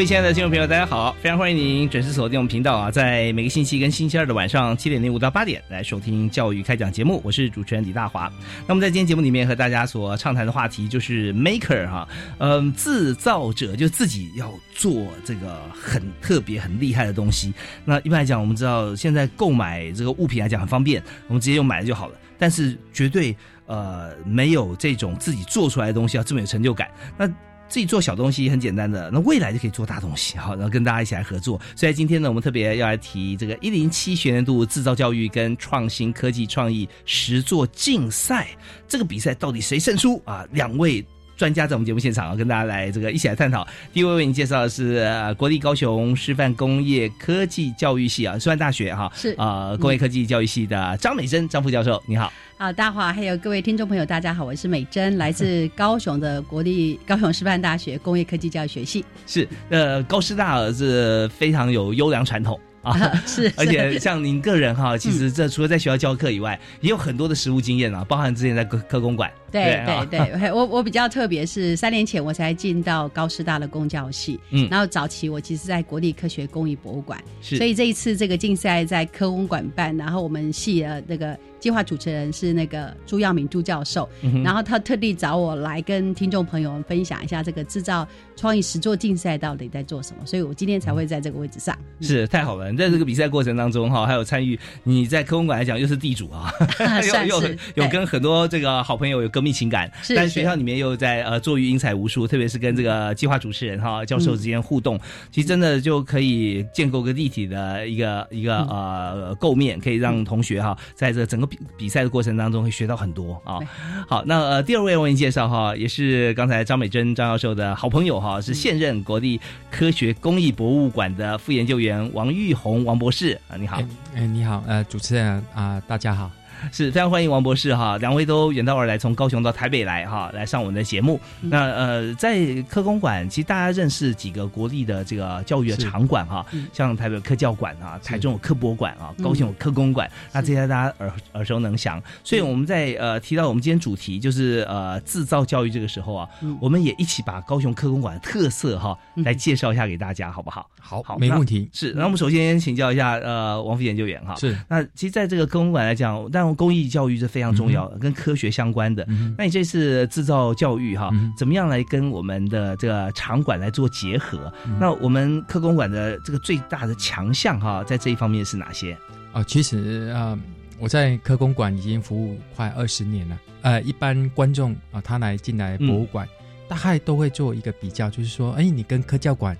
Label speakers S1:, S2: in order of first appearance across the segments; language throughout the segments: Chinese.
S1: 各位亲爱的听众朋友，大家好！非常欢迎您准时锁定我们频道啊，在每个星期跟星期二的晚上七点零五到八点来收听教育开讲节目。我是主持人李大华。那么在今天节目里面和大家所畅谈的话题就是 maker 哈，嗯，制造者就自己要做这个很特别、很厉害的东西。那一般来讲，我们知道现在购买这个物品来讲很方便，我们直接用买了就好了。但是绝对呃没有这种自己做出来的东西要这么有成就感。那自己做小东西很简单的，那未来就可以做大东西，好，然后跟大家一起来合作。所以今天呢，我们特别要来提这个一零七学年度制造教育跟创新科技创意实作竞赛，这个比赛到底谁胜出啊？两位专家在我们节目现场啊，跟大家来这个一起来探讨。第一位为您介绍的是国立高雄师范工业科技教育系啊，师范大学哈
S2: 是
S1: 啊工业科技教育系的张美珍张副教授，你好。
S2: 好，大华还有各位听众朋友，大家好，我是美珍，来自 高雄的国立高雄师范大学工业科技教育学系。
S1: 是，呃，高师大是非常有优良传统。啊，
S2: 是，
S1: 而且像您个人哈，其实这除了在学校教课以外，也有很多的实务经验啊，包含之前在科科工馆。
S2: 对对对，我我比较特别是三年前我才进到高师大的公教系，嗯，然后早期我其实在国立科学工艺博物馆，
S1: 是，
S2: 所以这一次这个竞赛在科工馆办，然后我们系的那个计划主持人是那个朱耀明朱教授，嗯然后他特地找我来跟听众朋友们分享一下这个制造创意实作竞赛到底在做什么，所以我今天才会在这个位置上。
S1: 是太好了，在这个比赛过程当中哈，还有参与你在科工馆来讲又是地主啊，
S2: 又
S1: 有有跟很多这个好朋友有革命情感，但学校里面又在呃做育英才无数，特别是跟这个计划主持人哈教授之间互动，其实真的就可以建构个立体的一个一个呃构面，可以让同学哈在这整个比比赛的过程当中会学到很多啊。好，那呃第二位为您介绍哈，也是刚才张美珍张教授的好朋友哈，是现任国立科学工艺博物馆的副研究员王玉红王博士。啊，你好，
S3: 哎你好，呃主持人啊大家好。
S1: 是非常欢迎王博士哈，两位都远道而来，从高雄到台北来哈，来上我们的节目。那呃，在科工馆，其实大家认识几个国立的这个教育的场馆哈，像台北科教馆啊，台中有科博馆啊，高雄有科工馆，那这些大家耳耳熟能详。所以我们在呃提到我们今天主题就是呃制造教育这个时候啊，我们也一起把高雄科工馆的特色哈来介绍一下给大家，好不好？
S3: 好，好，没问题。
S1: 是，那我们首先请教一下呃王副研究员哈，
S3: 是。
S1: 那其实在这个科工馆来讲，但公益教育是非常重要的，跟科学相关的。那你这次制造教育哈，怎么样来跟我们的这个场馆来做结合？那我们科工馆的这个最大的强项哈，在这一方面是哪些？
S3: 啊，其实啊，我在科工馆已经服务快二十年了。呃，一般观众啊，他来进来博物馆，大概都会做一个比较，就是说，哎，你跟科教馆。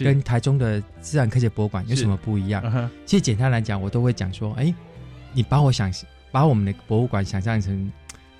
S3: 跟台中的自然科学博物馆有什么不一样？其实简单来讲，我都会讲说：哎，你把我想把我们的博物馆想象成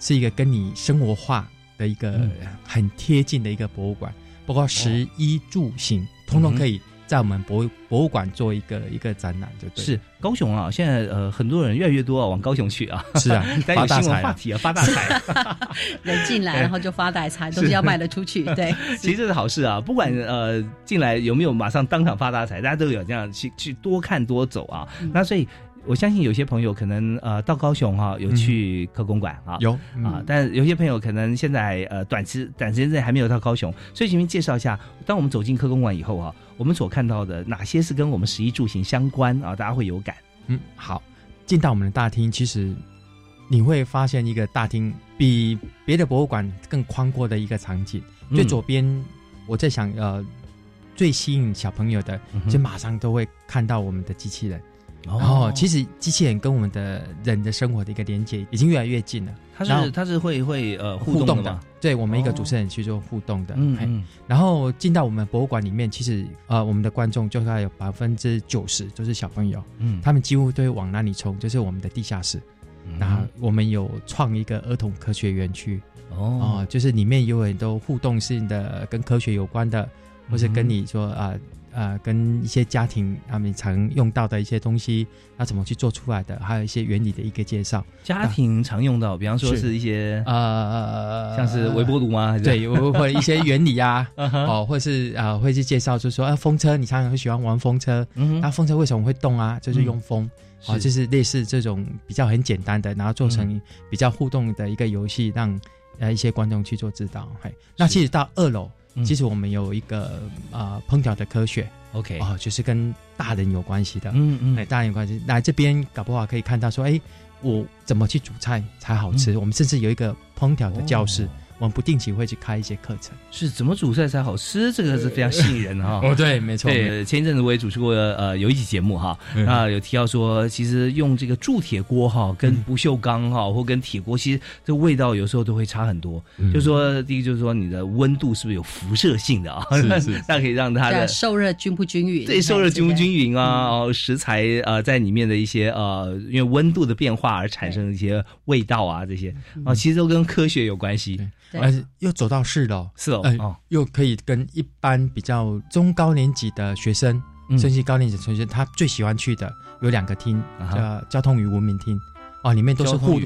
S3: 是一个跟你生活化的一个很贴近的一个博物馆，包括食衣住行，通通可以。在我们博博物馆做一个一个展览，就对。
S1: 是高雄啊，现在呃很多人越来越多啊，往高雄去啊。
S3: 是啊，
S1: 发大财话题啊，发大财。
S2: 人进来，然后就发大财，东西要卖得出去。对，
S1: 其实这是好事啊，不管呃进来有没有马上当场发大财，大家都有这样去去多看多走啊。那所以。我相信有些朋友可能呃到高雄哈有去科公馆啊
S3: 有
S1: 啊，但有些朋友可能现在呃短时短时间内还没有到高雄，所以请您介绍一下，当我们走进科公馆以后啊，我们所看到的哪些是跟我们食衣住行相关啊？大家会有感。
S3: 嗯，好，进到我们的大厅，其实你会发现一个大厅比别的博物馆更宽阔的一个场景。最左边，我在想，呃，最吸引小朋友的，就马上都会看到我们的机器人。然后，其实机器人跟我们的人的生活的一个连接已经越来越近了。
S1: 它是它是会会呃互动的，
S3: 对我们一个主持人去做互动的。嗯，然后进到我们博物馆里面，其实呃我们的观众就大概有百分之九十都是小朋友。嗯，他们几乎都会往那里冲，就是我们的地下室。然后我们有创一个儿童科学园区。哦，就是里面有很多互动性的跟科学有关的，或是跟你说啊。呃，跟一些家庭他们常用到的一些东西，那怎么去做出来的？还有一些原理的一个介绍。
S1: 家庭常用到，比方说是一些呃，像是微波炉吗？
S3: 对，或者一些原理啊，哦，或是啊，会去介绍，就是说啊，风车，你常常会喜欢玩风车，那风车为什么会动啊？就是用风啊，就是类似这种比较很简单的，然后做成比较互动的一个游戏，让呃一些观众去做指导。嘿，那其实到二楼。其实我们有一个呃烹调的科学
S1: ，OK。
S3: 哦，就是跟大人有关系的，嗯嗯，哎，大人有关系，来这边搞不好可以看到说，哎，我怎么去煮菜才好吃？我们甚至有一个烹调的教室。我们不定期会去开一些课程，
S1: 是怎么煮菜才好吃？这个是非常吸引人哈。
S3: 哦，对，没错。
S1: 对，前一阵子我也主持过呃有一期节目哈，那有提到说，其实用这个铸铁锅哈，跟不锈钢哈，或跟铁锅，其实这味道有时候都会差很多。就说第一，就是说你的温度是不是有辐射性的啊？那可以让它的
S2: 受热均不均匀？
S1: 对，受热均不均匀啊？哦，食材呃在里面的一些呃，因为温度的变化而产生的一些味道啊，这些啊，其实都跟科学有关系。
S3: 而且又走到四楼，
S1: 四楼，
S3: 哦，又可以跟一般比较中高年级的学生，甚至高年级学生，他最喜欢去的有两个厅，叫交通与文明厅，哦，里面都是互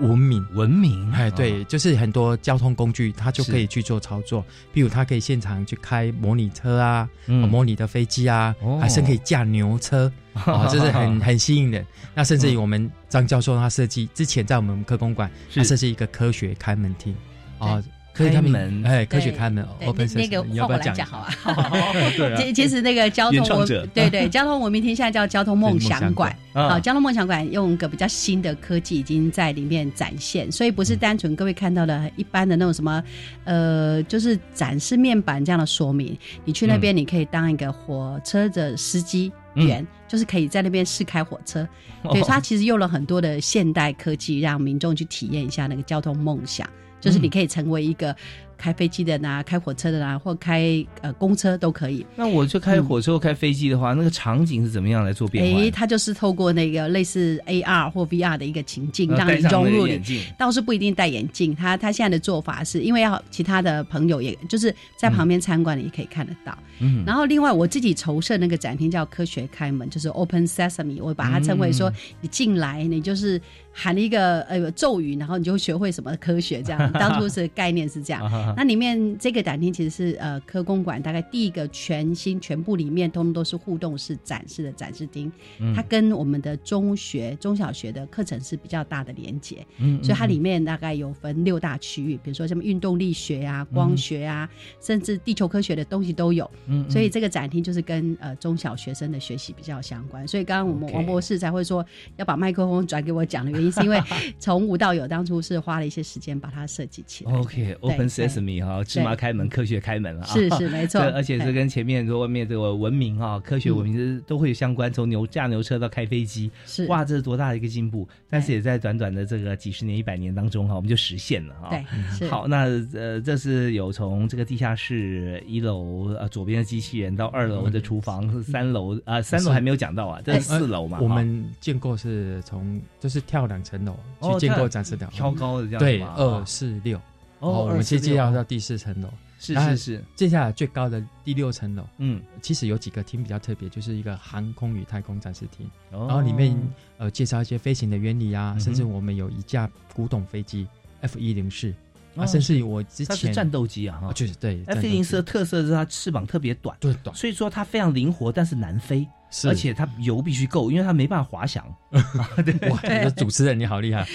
S3: 文明，
S1: 文明，
S3: 哎，对，就是很多交通工具，他就可以去做操作，比如他可以现场去开模拟车啊，模拟的飞机啊，还是可以驾牛车，啊，这是很很吸引人。那甚至于我们张教授他设计之前在我们科工馆，他设计一个科学开门厅。
S1: 啊，开门，
S3: 哎，科学开门，open
S2: 那个
S3: 要不要
S2: 讲好
S3: 啊？
S2: 对，其其实那个交通文，对对，交通文明厅现在叫交通梦想馆啊，交通梦想馆用个比较新的科技已经在里面展现，所以不是单纯各位看到的一般的那种什么，呃，就是展示面板这样的说明。你去那边，你可以当一个火车的司机员，就是可以在那边试开火车。对，它其实用了很多的现代科技，让民众去体验一下那个交通梦想。就是你可以成为一个。开飞机的呐，开火车的呐，或开呃公车都可以。
S1: 那我就开火车或开飞机的话，那个场景是怎么样来做变化？哎，
S2: 它就是透过那个类似 AR 或 VR 的一个情境，让你融入
S1: 你。
S2: 倒是不一定戴眼镜，他他现在的做法是因为要其他的朋友，也就是在旁边参观的也可以看得到。嗯。然后另外我自己筹设那个展厅叫科学开门，就是 Open Sesame，我把它称为说你进来，你就是喊了一个呃咒语，然后你就学会什么科学这样。当初是概念是这样。那里面这个展厅其实是呃科公馆大概第一个全新全部里面通通都是互动式展示的展示厅，它跟我们的中学中小学的课程是比较大的连接，嗯，所以它里面大概有分六大区域，比如说什么运动力学啊、光学啊，甚至地球科学的东西都有，嗯，所以这个展厅就是跟呃中小学生的学习比较相关，所以刚刚我们王博士才会说要把麦克风转给我讲的原因，是因为从无到有，当初是花了一些时间把它设计起来
S1: ，OK，Open Sesame。哈，芝麻开门，科学开门了啊！
S2: 是是没错，
S1: 而且是跟前面说外面这个文明啊，科学文明是都会有相关，从牛驾牛车到开飞机，
S2: 是
S1: 哇，这是多大的一个进步！但是也在短短的这个几十年、一百年当中哈，我们就实现了哈。
S2: 对，
S1: 好，那呃，这是有从这个地下室一楼呃左边的机器人到二楼的厨房，是三楼啊，三楼还没有讲到啊，这是四楼嘛？
S3: 我们见过是从就是跳两层楼去建构展示的，
S1: 挑高的这样
S3: 对，二四六。哦，我们先介绍到第四层楼，
S1: 是是是，
S3: 接下来最高的第六层楼，嗯，其实有几个厅比较特别，就是一个航空与太空展示厅，然后里面呃介绍一些飞行的原理啊，甚至我们有一架古董飞机 F 一零四，啊，甚至于我之前
S1: 战斗机啊，
S3: 就是对
S1: F 一零四的特色是它翅膀特别短，
S3: 对短，
S1: 所以说它非常灵活，但是难飞。
S3: 是。
S1: 而且它油必须够，因为它没办法滑翔。对。
S3: 哇，主持人你好厉害，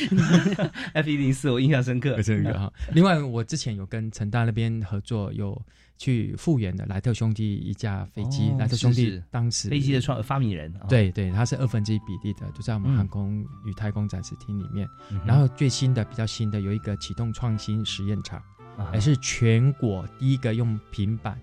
S1: F 一零四我印象深刻。
S3: 这个哈。另外，我之前有跟成大那边合作，有去复原的莱特兄弟一架飞机，
S1: 哦
S3: 莱特兄弟当时
S1: 飞机的创发明人，啊，
S3: 对对，他是二分之一比例的，就在我们
S1: 嗯。
S3: 航空与太空展示厅里面。然后最新的、比较新的有一个启动创新实验场，
S1: 啊
S3: 还是全国第一个用平板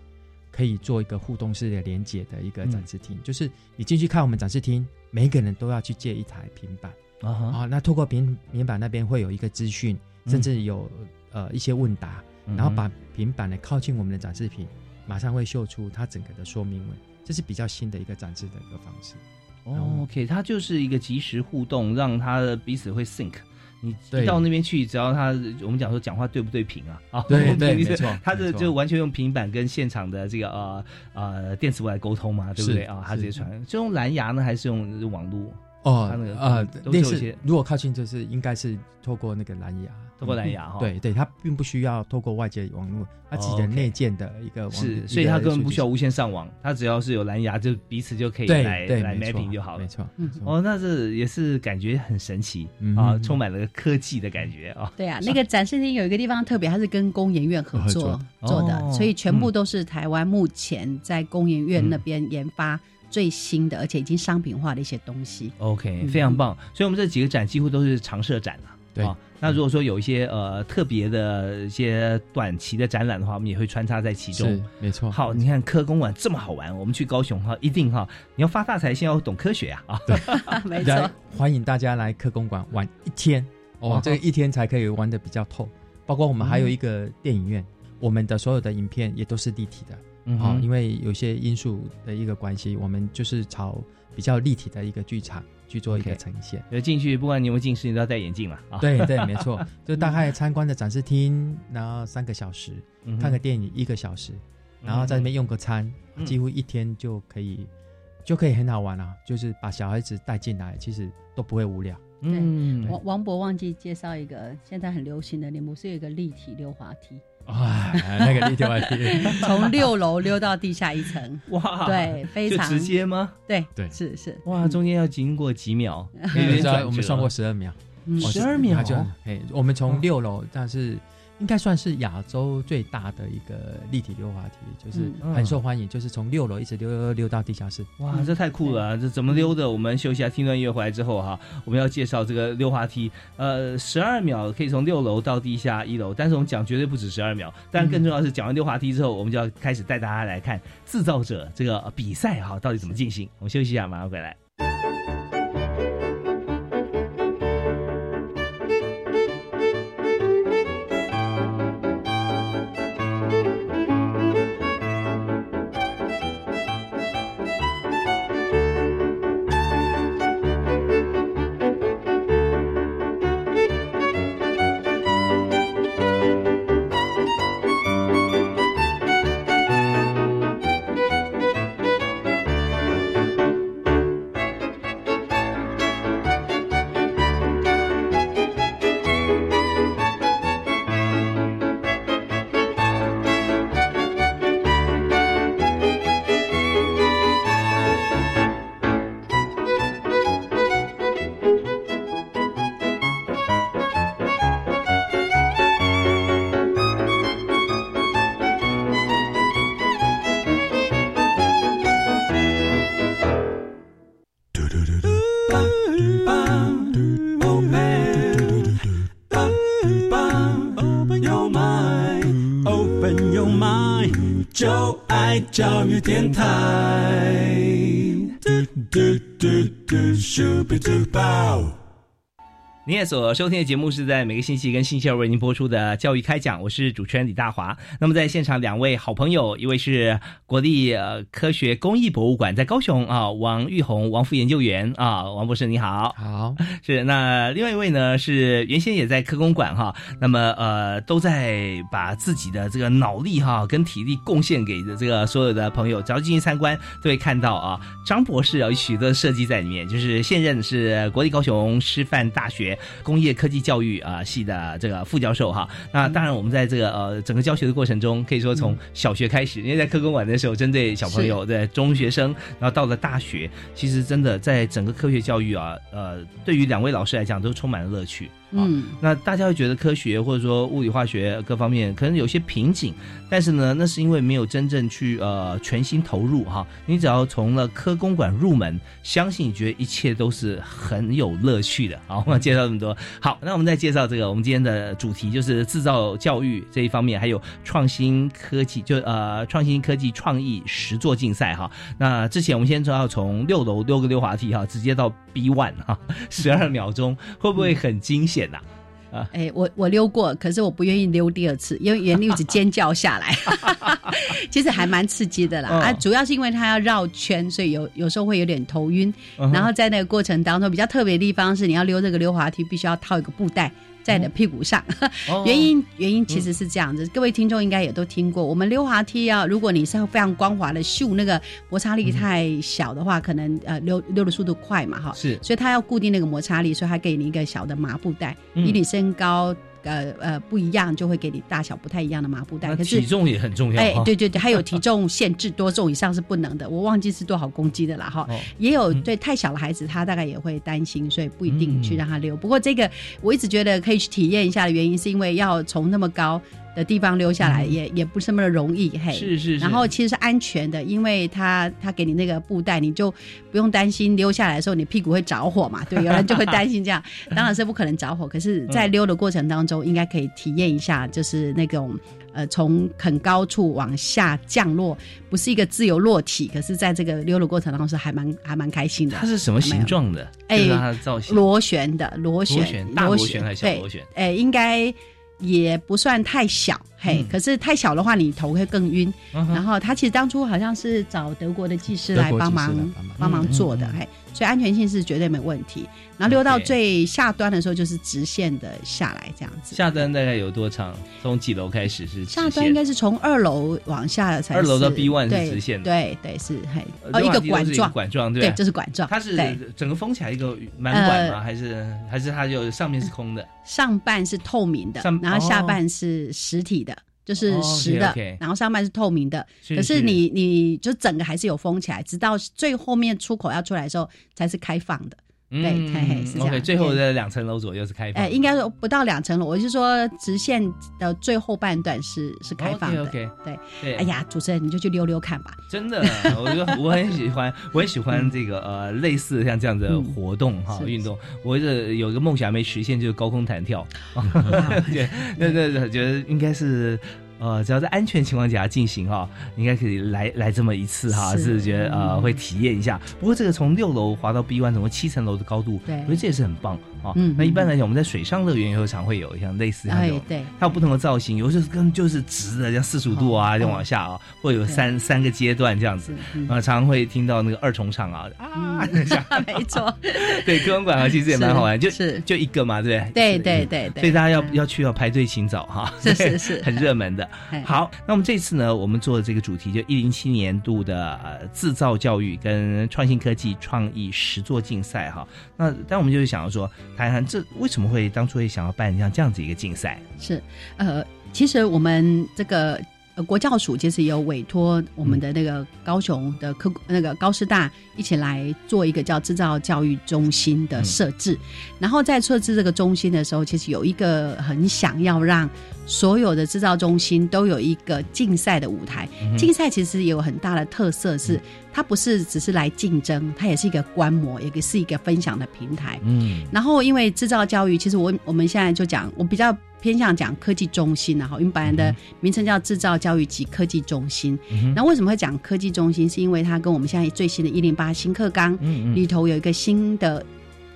S3: 可以做一个互动式的连接的一个展示厅。就是你进去看我们展示厅，每一个人都要去借一台平板
S1: 啊。
S3: 那透过平平板那边会有一个资讯，
S1: 嗯
S3: 甚至有呃一些问答，然后把平板呢靠近我们的展示品，马上会秀出它整个的说明文。这是比较新的一个展示的一个方式。
S1: 哦，OK，它就是一个即时互动，让它的彼此会 sync。你一到那边去，只要他我们讲说讲话对不对频啊？啊，
S3: 对对没错
S1: 他
S3: 这
S1: 就完全用平板跟现场的这个呃呃电磁波来沟通嘛，对不对啊？他直接传，就用蓝牙呢，还是用网络？
S3: 哦
S1: 他那个，
S3: 啊，
S1: 都
S3: 类似
S1: 是有一些
S3: 如果靠近，就是应该是透过那个蓝牙，
S1: 透过蓝牙哈
S3: 对对，它并不需要透过外界网络，它自己
S1: 哦
S3: 的内建的一个网，
S1: 是，所以它根本不需要无线上网，它只要是有蓝牙，就彼此就可以来来 mapping 就好了
S3: 没。错，
S2: 嗯
S3: 没错
S1: 哦，那这也是感觉很神奇
S3: 嗯
S1: 啊，充满了科技的感觉啊。
S2: 对啊，那个展示厅有一个地方特别，它是跟工研院合作做的，
S1: 哦
S2: 所以全部都是台湾目前在工研院那边研发最新的，而且已经商品化的一些东西。
S1: OK，
S2: 嗯
S1: 非常棒。所以我们这几个展几乎都是常设展了。
S3: 对
S1: 啊，那如果说有一些呃特别的一些短期的展览的话，我们也会穿插在其中
S3: 是。没错。
S1: 好，你看科公馆这么好玩，我们去高雄哈，一定哈，你要发大财，先要懂科学啊 啊！
S2: 没错，
S3: 欢迎大家来科公馆玩一天
S1: 哦
S3: 哦，这个一天才可以玩的比较透。包括我们还有一个电影院，我们的所有的影片也都是立体的。啊、
S1: 嗯哼
S3: 因为有些因素的一个关系，我们就是朝比较立体的一个剧场去做一个呈现。
S1: 呃进去不管你有没有近视，你都要戴眼镜嘛啊。
S3: 对对，没错，就大概参观的展示厅，然后三个小时，
S1: 嗯，
S3: 看个电影一个小时，然后在那边用个餐，
S1: 嗯
S3: 几乎一天就可以，就可以很好玩啊。就是把小孩子带进来，其实都不会无聊。
S1: 嗯，
S2: 王王博忘记介绍一个现在很流行的，你们不是有一个立体溜滑梯，
S3: 哇，那个立体滑梯，
S2: 从六楼溜到地下一层，
S1: 哇，
S2: 对，非常。
S1: 直接吗？
S2: 对
S3: 对。
S2: 是是，
S1: 哇，中间要经过几秒，
S3: 我们算过十二秒，
S2: 嗯。
S1: 十二秒？
S3: 它就哎，我们
S1: 哦。
S3: 从六楼，但是应该算是亚洲最大的一个立体溜滑梯，就是
S1: 嗯
S3: 很受欢迎，就是从六楼一直溜溜溜到地下室。
S1: 哇，这太酷了、啊！这怎么溜的？我们休息一下，听段音乐回来之后哈，我们要介绍这个溜滑梯。呃，十二秒可以从六楼到地下一楼，但是我们讲绝对不止十二秒。但更重要的是，讲完溜滑梯之后，我们就要开始带大家来看制造者这个比赛哈，到底怎么进行。我们休息一下，马上回来。
S4: 就爱教育电台。嘟嘟嘟嘟，Super Duper。
S1: 您也所收听的节目是在每个星期跟星期二为您播出的教育开讲，我是主持人李大华。那么在现场两位好朋友，一位是国立呃科学工艺博物馆在高雄啊，王玉红王副研究员啊，王博士你好。
S3: 好，
S1: 是，那另外一位呢是原先也在科工馆哈，那么呃都在把自己的这个脑力哈跟体力贡献给的这个所有的朋友，只要进去参观都会看到啊，张博士有许多设计在里面，就是现任是国立高雄师范大学工业科技教育啊系的这个副教授哈。那当然，我们在这个呃整个教学的过程中，可以说从小学开始，因为在科工馆的时候，针对小朋友，对中学生，然后到了大学，其实真的在整个科学教育啊，呃，对于两位老师来讲，都充满了乐趣。
S2: 嗯，
S1: 那大家会觉得科学或者说物理化学各方面可能有些瓶颈，但是呢，那是因为没有真正去呃全心投入哈。你只要从了科公馆入门，相信你觉得一切都是很有乐趣的。好，我们介绍这么多，好，那我们再介绍这个我们今天的主题就是制造教育这一方面，还有创新科技，就呃创新科技创意实作竞赛哈。那之前我们先说要从六楼溜个溜滑梯哈，直接到 B one 哈，十二秒钟会不会很惊险？呐，
S2: 啊，哎，我我溜过，可是我不愿意溜第二次，因为原一直尖叫下来，其实还蛮刺激的啦。啊，主要是因为它要绕圈，所以有有时候会有点头晕。然后在那个过程当中，比较特别的地方是，你要溜这个溜滑梯，必须要套一个布袋。在你的屁股上，原因原因其实是这样子，各位听众应该也都听过，我们溜滑梯啊，如果你是非常光滑的秀，那个摩擦力太小的话，可能呃溜溜的速度快嘛哈，
S1: 是，
S2: 所以它要固定那个摩擦力，所以它给你一个小的麻布袋，以你身高。呃呃，不一样就会给你大小不太一样的麻布袋，可是
S1: 体重也很重要。哎，
S2: 对对对，还有体重限制，多重以上是不能的。我忘记是多少公斤的了哈。也有对太小的孩子，他大概也会担心，所以不一定去让他溜。不过这个我一直觉得可以去体验一下的原因，是因为要从那么高。的地方溜下来也也不是那么容易，嘿，
S1: 是是，
S2: 然后其实是安全的，因为他他给你那个布袋，你就不用担心溜下来的时候你屁股会着火嘛，对，有人就会担心这样，当然是不可能着火，可是，在溜的过程当中，应该可以体验一下，就是那种呃从很高处往下降落，不是一个自由落体，可是在这个溜的过程当中是还蛮还蛮开心的。
S1: 它是什么形状的？哎，它的造型
S2: 螺旋的螺旋，
S1: 大螺旋还是小螺旋？
S2: 哎，应该。也不算太小，嘿，可是太小的话，你头会更晕。然后他其实当初好像是找德国的技师来帮忙帮忙做的，嘿。所以安全性是绝对没问题。然后溜到最下端的时候，就是直线的下来这样子。
S1: 下端大概有多长？从几楼开始是？
S2: 下端应该是从二楼往下才。
S1: 二楼到 B one 是直线的。
S2: 对对是，嘿，哦，一个管状，
S1: 管状对，
S2: 对，就是管状。
S1: 它是整个封起来一个满管吗？还是还是它就上面是空的？
S2: 上半是透明的，然后下半是实体的。就是实的，然后上半是透明的，可是你你就整个还是有封起来，直到最后面出口要出来的时候才是开放的。对，嘿嘿，是这样。
S1: 最后的两层楼左右是开放。
S2: 哎，应该说不到两层楼，我是说直线的最后半段是是开放的。
S1: 对
S2: 对。哎呀，主持人你就去溜溜看吧。
S1: 真的，我觉得我很喜欢，我很喜欢这个呃类似像这样的活动哈运动。我这有一个梦想没实现，就是高空弹跳。对，那那觉得应该是。呃，只要在安全情况下进行哈，应该可以来来这么一次哈，是觉得呃会体验一下。不过这个从六楼滑到 B one，总共七层楼的高度，
S2: 对，
S1: 我觉得这也是很棒啊。嗯，那一般来讲，我们在水上乐园有常会有像类似那种，
S2: 对，
S1: 它有不同的造型，有时候跟就是直的，像四十五度啊，就往下啊，或有三三个阶段这样子。啊，常常会听到那个二重唱啊啊
S2: 没错，
S1: 对，科文馆啊，其实也蛮好玩，就是就一个嘛，对
S2: 对对对对，
S1: 所以大家要要去要排队请早哈，
S2: 是是是，
S1: 很热门的。好，那我们这次呢，我们做的这个主题就一零七年度的呃制造教育跟创新科技创意实作竞赛哈。那但我们就是想要说，谈谈这为什么会当初会想要办像这样子一个竞赛？
S2: 是，呃，其实我们这个。国教署其实有委托我们的那个高雄的科那个高师大一起来做一个叫制造教育中心的设置，然后在设置这个中心的时候，其实有一个很想要让所有的制造中心都有一个竞赛的舞台。竞赛其实也有很大的特色，是它不是只是来竞争，它也是一个观摩，也是一个分享的平台。嗯，然后因为制造教育，其实我我们现在就讲，我比较。偏向讲科技中心然后因为本来的名称叫制造教育及科技中心。那为什么会讲科技中心？是因为它跟我们现在最新的一零八新课纲里头有一个新的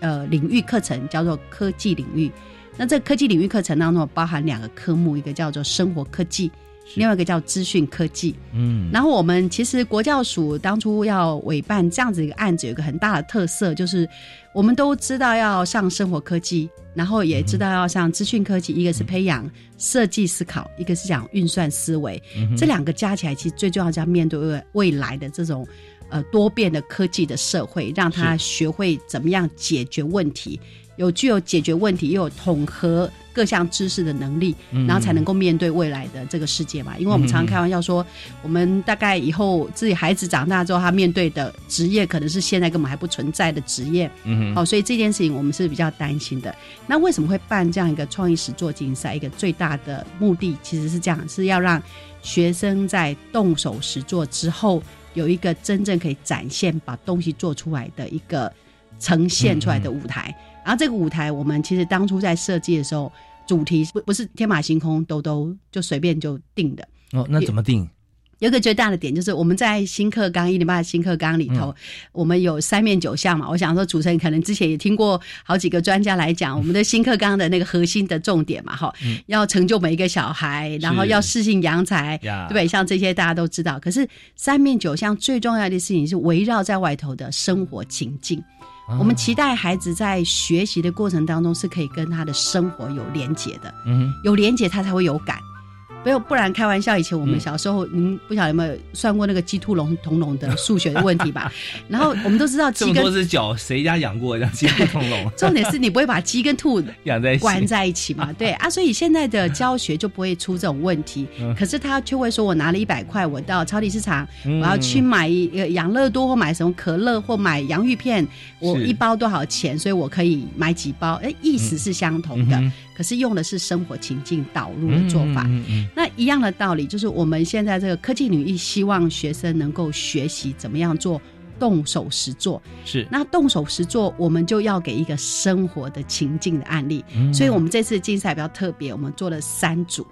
S2: 呃领域课程，叫做科技领域。那这科技领域课程当中包含两个科目，一个叫做生活科技。另外一个叫资讯科技，嗯，然后我们其实国教署当初要委办这样子一个案子，有一个很大的特色，就是我们都知道要上生活科技，然后也知道要上资讯科技，一个是培养设计思考，一个是讲运算思维，这两个加起来，其实最重要是要面对未未来的这种呃多变的科技的社会，让他学会怎么样解决问题。有具有解决问题，又有统合各项知识的能力，
S1: 嗯
S2: 然后才能够面对未来的这个世界嘛。因为我们常常开玩笑说，我们大概以后自己孩子长大之后，他面对的职业可能是现在根本还不存在的职业。
S1: 嗯哼，
S2: 好、所以这件事情我们是比较担心的。那为什么会办这样一个创意实作竞赛？一个最大的目的其实是这样，是要让学生在动手实作之后，有一个真正可以展现把东西做出来的一个呈现出来的舞台。然后这个舞台，我们其实当初在设计的时候，主题不不是天马行空，都都就随便就定的。
S1: 哦，那怎么定？
S2: 有一个最大的点就是我们在新课纲一零八的新课纲里头，
S1: 嗯
S2: 我们有三面九项嘛。我想说，主持人可能之前也听过好几个专家来讲我们的新课纲的那个核心的重点嘛，哈、
S1: 嗯
S2: 要成就每一个小孩，然后要适性扬才，
S1: 呀
S2: 对不对？像这些大家都知道。可是三面九项最重要的事情是围绕在外头的生活情境。
S1: 啊
S2: 我们期待孩子在学习的过程当中是可以跟他的生活有连结的。
S1: 嗯
S2: 有连结，他才会有感。不要不然开玩笑，以前我们
S1: 嗯
S2: 小时候，您不晓得有没有算过那个鸡兔龙同笼的 数学的问题吧？然后我们都知道鸡跟
S1: 么多只脚，谁家养过这样鸡兔同笼
S2: 重点是你不会把鸡跟兔
S1: 养在一起？
S2: 关在一起嘛？对啊，所以现在的教学就不会出这种问题。
S1: 嗯
S2: 可是他却会说，我拿了一百块，我到超级市场，
S1: 嗯
S2: 我要去买一呃养乐多或买什么可乐或买洋芋片，我一包多少钱？所以我可以买几包？哎，意思是相同的，可是用的是生活情境导入的做法。
S1: 嗯嗯嗯
S2: 那一样的道理，就是我们现在这个科技领域，希望学生能够学习怎么样做动手实做。
S1: 是，
S2: 那动手实做，我们就要给一个生活的情境的案例。
S1: 嗯
S2: 所以我们这次竞赛比较特别，我们做了三组，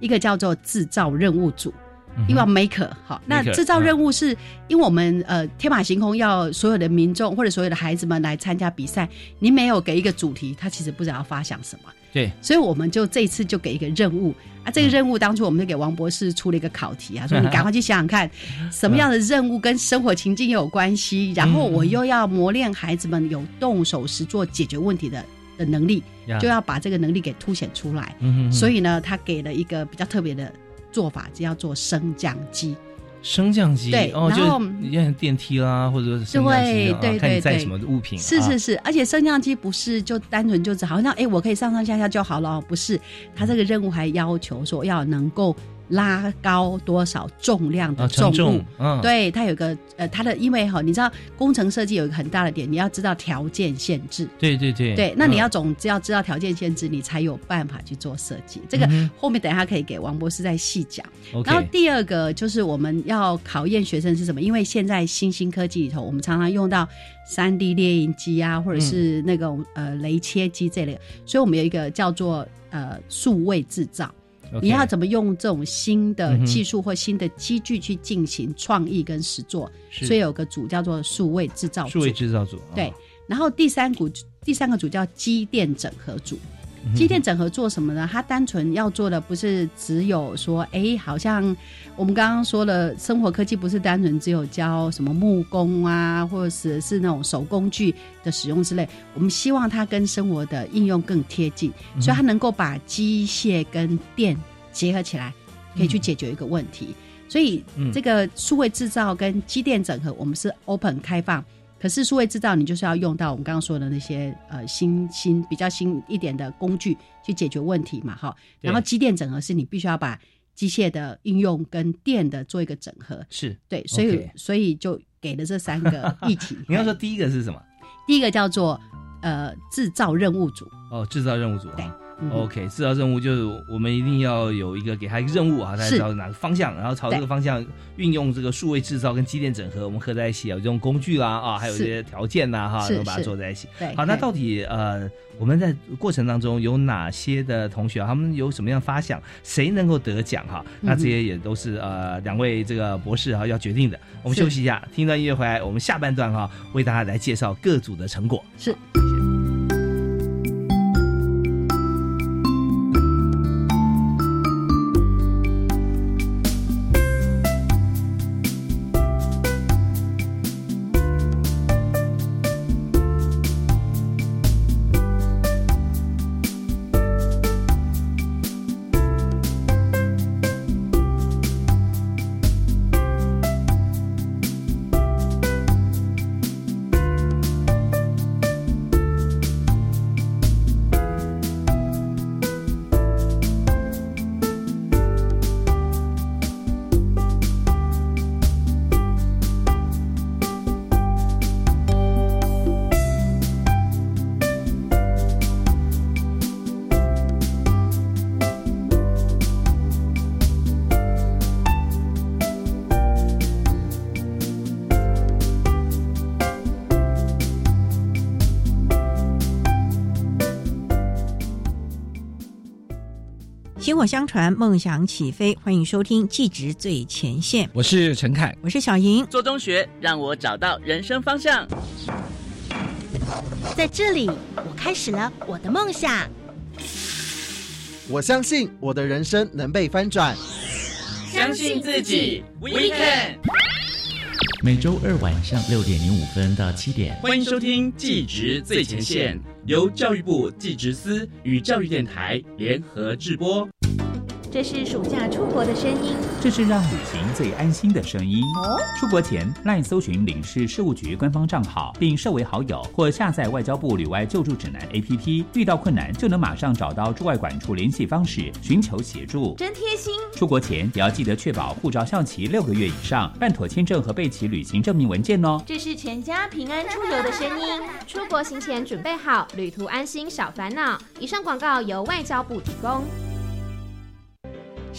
S2: 一个叫做制造任务组。
S1: 嗯
S2: 一个 maker 好，那制造任务是因为我们呃天马行空要所有的民众或者所有的孩子们来参加比赛，你没有给一个主题，他其实不知道要发想什么。
S1: 对，
S2: 所以我们就这一次就给一个任务。啊，这个任务当初我们就给王博士出了一个考题啊，说你 赶快去想想看，什么样的任务跟生活情境有关系，然后我又要磨练孩子们有动手实做解决问题的的能力，就要把这个能力给凸显出来。
S1: 嗯哼
S2: 所以呢，他给了一个比较特别的做法，就要做升降机。
S1: 升降机
S2: 对
S1: 哦，
S2: 然后
S1: 就是像电梯啦，或者是升降机啊，
S2: 对对对
S1: 看你载什么物品啊，
S2: 是是是，而且升降机不是就单纯就只好像哎，我可以上上下下就好了哦，不是，他这个任务还要求说要能够拉高多少重量的
S1: 啊，
S2: 重物。
S1: 嗯，
S2: 对，它有个呃，它的因为哈，你知道工程设计有一个很大的点，你要知道条件限制。
S1: 对对对
S2: 对，那你
S1: 嗯
S2: 要总只要知道条件限制，你才有办法去做设计。这个
S1: 嗯
S2: 后面等一下可以给王博士再细讲。然后第二个就是我们要考验学生是什么？因为现在新兴科技里头，我们常常用到三 D 列印机啊，或者是那种、呃雷切机这类，所以我们有一个叫做呃数位制造。你要怎么用这种新的技术或新的机具去进行创意跟实作？所以有个组叫做数位制造组。
S1: 数位制造组，
S2: 对
S1: 哦，
S2: 然后第三股第三个组叫机电整合组。
S1: 嗯
S2: 机电整合做什么呢？它单纯要做的不是只有说，哎，好像我们刚刚说了，生活科技不是单纯只有教什么木工啊，或者是是那种手工具的使用之类。我们希望它跟生活的应用更贴近，
S1: 嗯
S2: 所以它能够把机械跟电结合起来，可以去解决一个问题。所以
S1: 嗯
S2: 这个数位制造跟机电整合，我们是 open 开放。可是数位制造，你就是要用到我们刚刚说的那些呃新新比较新一点的工具去解决问题嘛，哈。然后机电整合是你必须要把机械的应用跟电的做一个整合，
S1: 是。
S2: 对，所以所以就给了这三个 议题。
S1: 你要说第一个是什么？
S2: 第一个叫做呃制造任务组，
S1: 哦，制造任务组啊。
S2: 对嗯
S1: OK，制造任务就是我们一定要有一个给他一个任务啊，他
S2: 是
S1: 知道哪个方向，然后朝这个方向运用这个数位制造跟机电整合，我们合在一起啊，有这种工具啦啊，还有
S2: 一
S1: 些条件呐哈，
S2: 是
S1: 能把它做在一起。
S2: 对。
S1: 好，那到底呃，我们在过程当中有哪些的同学啊，他们有什么样发想，谁能够得奖哈？那这些也都是呃两位这个博士哈要决定的。我们休息一下，听段音乐回来，我们下半段哈为大家来介绍各组的成果。
S2: 是
S5: 火相传，梦想起飞。欢迎收听《技职最前线》，
S1: 我是陈凯，
S5: 我是小莹。
S6: 做中学让我找到人生方向。
S7: 在这里，我开始了我的梦想。
S8: 我相信我的人生能被翻转。
S6: 相信自己，We can。
S9: 每周二晚上六点零五分到七点，
S6: 欢迎收听《技职最前线》，由教育部技职司与教育电台联合制播。
S7: 这是暑假出国的声音，
S10: 这是让旅行最安心的声音。哦，出国前赖搜寻领事事务局官方账号，并设为好友，或下载外交部旅外救助指南 APP，遇到困难就能马上找到驻外管处联系方式，寻求协助，
S7: 真贴心。
S10: 出国前也要记得确保护照效期六个月以上，办妥签证和备齐旅行证明文件哦。
S7: 这是全家平安出游的声音，出国行前准备好，旅途安心少烦恼。以上广告由外交部提供。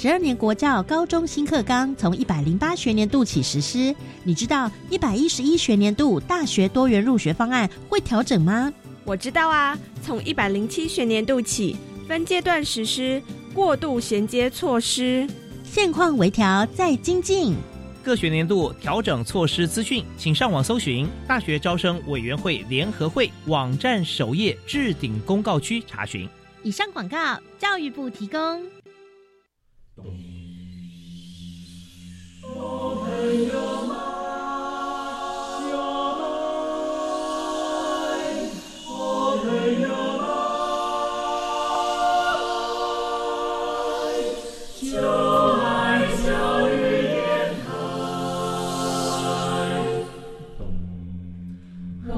S11: 十二年国教高中新课纲从一百零八学年度起实施，你知道一百一十一学年度大学多元入学方案会调整吗？
S12: 我知道啊，从一百零七学年度起分阶段实施过渡衔接措施，
S11: 现况微调再精进。
S1: 各学年度调整措施资讯，请上网搜寻大学招生委员会联合会网站首页置顶公告区查询。
S7: 以上广告，教育部提供。
S13: 我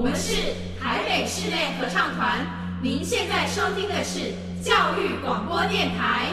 S13: 们是台北室内合唱团，您现在收听的是教育广播电台。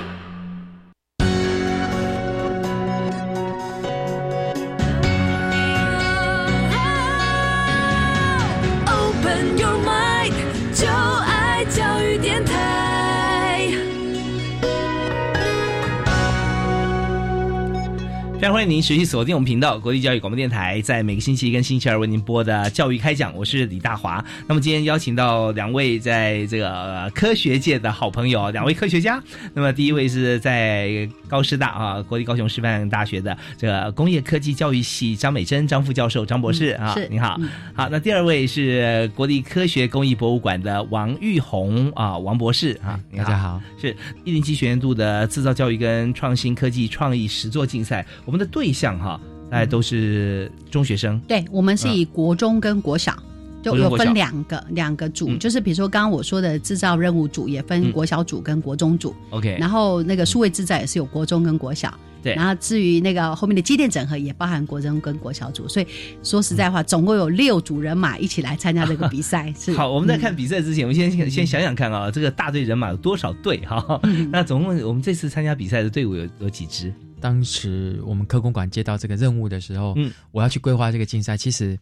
S1: 非常欢迎您持续锁定我们频道国立教育广播电台，在每个星期一跟星期二为您播的教育开讲，我是李大华。那么今天邀请到两位在这个呃科学界的好朋友，两位科学家。那么第一位是在高师大啊，国立高雄师范大学的这个工业科技教育系张美珍张副教授张博士啊，
S2: 是
S1: 你好。
S2: 嗯
S1: 好，那第二位是国立科学工艺博物馆的王玉红啊，王博士啊，
S3: 大家好，
S1: 是一零七学年度的制造教育跟创新科技创意实作竞赛，我们的对象哈，大家都是中学生，
S2: 对，我们是以国中跟国小。就有
S1: 国中国小。
S2: 分两个两个组，
S1: 嗯。
S2: 就是比如说刚刚我说的制造任务组也分
S1: 嗯。
S2: 国小组跟国中组
S1: ，OK，
S2: 然后那个数位制造也是有国中跟国小，
S1: 对。
S2: 然后至于那个后面的机电整合也包含国中跟国小组，所以说实在话，总共有六组人马一起来参加这个比赛。是。
S1: 好，我们在看
S2: 嗯
S1: 比赛之前，我们先先想想看啊，这个大队人马有多少队哈？
S2: 嗯。
S1: 那总共我们这次参加比赛的队伍有有几支？
S3: 当时我们科工馆接到这个任务的时候，
S1: 嗯，
S3: 我要去规划这个竞赛，其实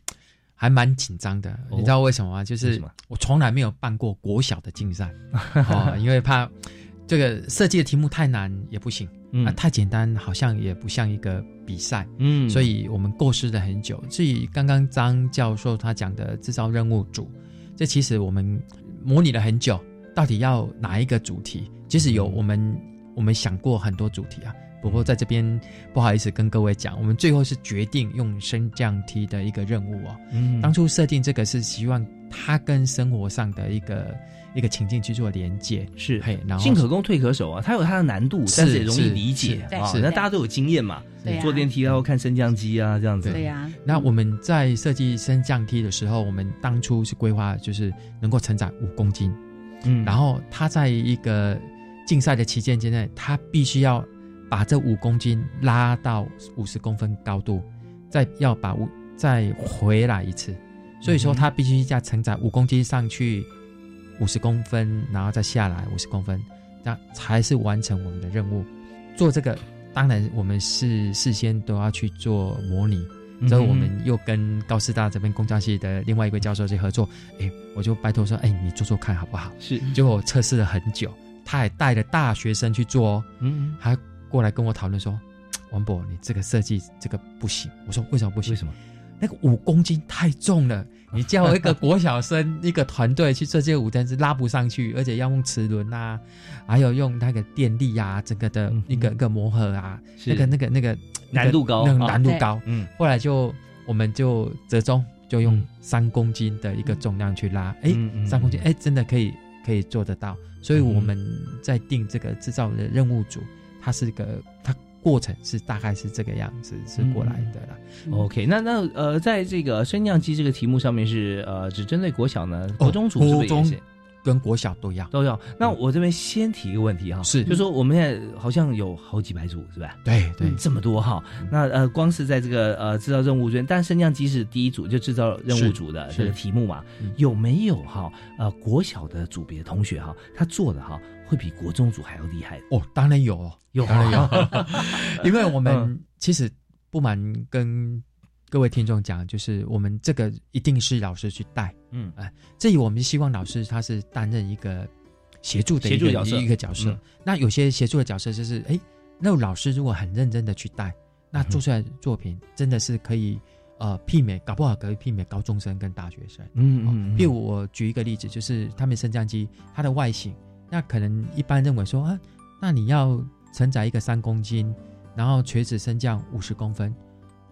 S3: 还蛮紧张的。
S1: 哦
S3: 你知道为什么吗？就是我从来没有办过国小的竞赛，哦，因为怕这个设计的题目太难也不行，
S1: 嗯
S3: 啊，太简单好像也不像一个比赛，
S1: 嗯
S3: 所以我们构思了很久。至于刚刚张教授他讲的制造任务组，这其实我们模拟了很久，到底要哪一个主题？其实有我们我们想过很多主题啊。不过在这边不好意思跟各位讲，我们最后是决定用升降梯的一个任务哦。
S1: 嗯
S3: 当初设定这个是希望它跟生活上的一个一个情境去做连接，
S1: 是
S3: 嘿，然后
S1: 进可攻退可守啊，它有它的难度，但是也容易理解啊。
S3: 是是
S1: 那大家都有经验嘛，
S2: 对啊
S1: 坐电梯然后看升降机啊，这样子。
S2: 对呀、
S3: 那我们在设计升降梯的时候，我们当初是规划就是能够承载五公斤，
S1: 嗯
S3: 然后它在一个竞赛的期间之内，它必须要把这五公斤拉到五十公分高度，再要把五再回来一次，所以说它必须要承载五公斤上去五十公分，然后再下来五十公分，这样才是完成我们的任务。做这个，当然我们是事先都要去做模拟。之后我们又跟高师大这边工匠系的另外一位教授去合作，哎，我就拜托说，哎，你做做看好不好？
S1: 是，
S3: 结果我测试了很久，他还带着大学生去做哦，
S1: 嗯，
S3: 还过来跟我讨论说，王博，你这个设计这个不行。我说为什么不行？
S1: 为什么？
S3: 那个五公斤太重了，你叫一个国小生 一个团队去做这个五单是拉不上去，而且要用齿轮啊，还有用那个电力啊，整个的一个一个磨合啊，那个那个那个
S1: 难度高
S3: 那个
S1: 啊
S3: 难度高。
S1: 嗯，
S3: 后来就我们就折中，就用三公斤的一个重量去拉，哎、三公斤，哎，真的可以可以做得到。所以我们在定这个制造的任务组，它是个它过程是大概是这个样子是过来的啦。
S1: OK，那那呃，在这个升降机这个题目上面是呃，只针对国小呢，
S3: 哦
S1: 国中组是不
S3: 国中
S1: 是也是？
S3: 跟国小都要
S1: 都要。那我这边先提一个问题哈，
S3: 是
S1: 就说我们现在好像有好几百组，是吧？
S3: 对对
S1: 嗯这么多哈。那呃，光是在这个呃制造任务中，但升降机是第一组，就制造任务组的这个题目嘛，有没有哈呃国小的组别同学哈，他做的哈会比国中组还要厉害？
S3: 哦，当然有。哦，
S1: 有
S3: 当然有，因为我们
S1: 嗯。
S3: 其实不瞒跟各位听众讲，就是我们这个一定是老师去带，
S1: 嗯。
S3: 哎，这里我们希望老师他是担任一个协助的一个
S1: 角色。
S3: 一个角色。
S1: 嗯。
S3: 那有些协助的角色就是，哎，那老师如果很认真的去带，那做出来的作品真的是可以。呃，媲美搞不好可以媲美高中生跟大学生。
S1: 嗯嗯嗯
S3: 譬如我举一个例子，就是他们升降机它的外形，那可能一般认为说啊，那你要承载一个三公斤，然后垂直升降五十公分，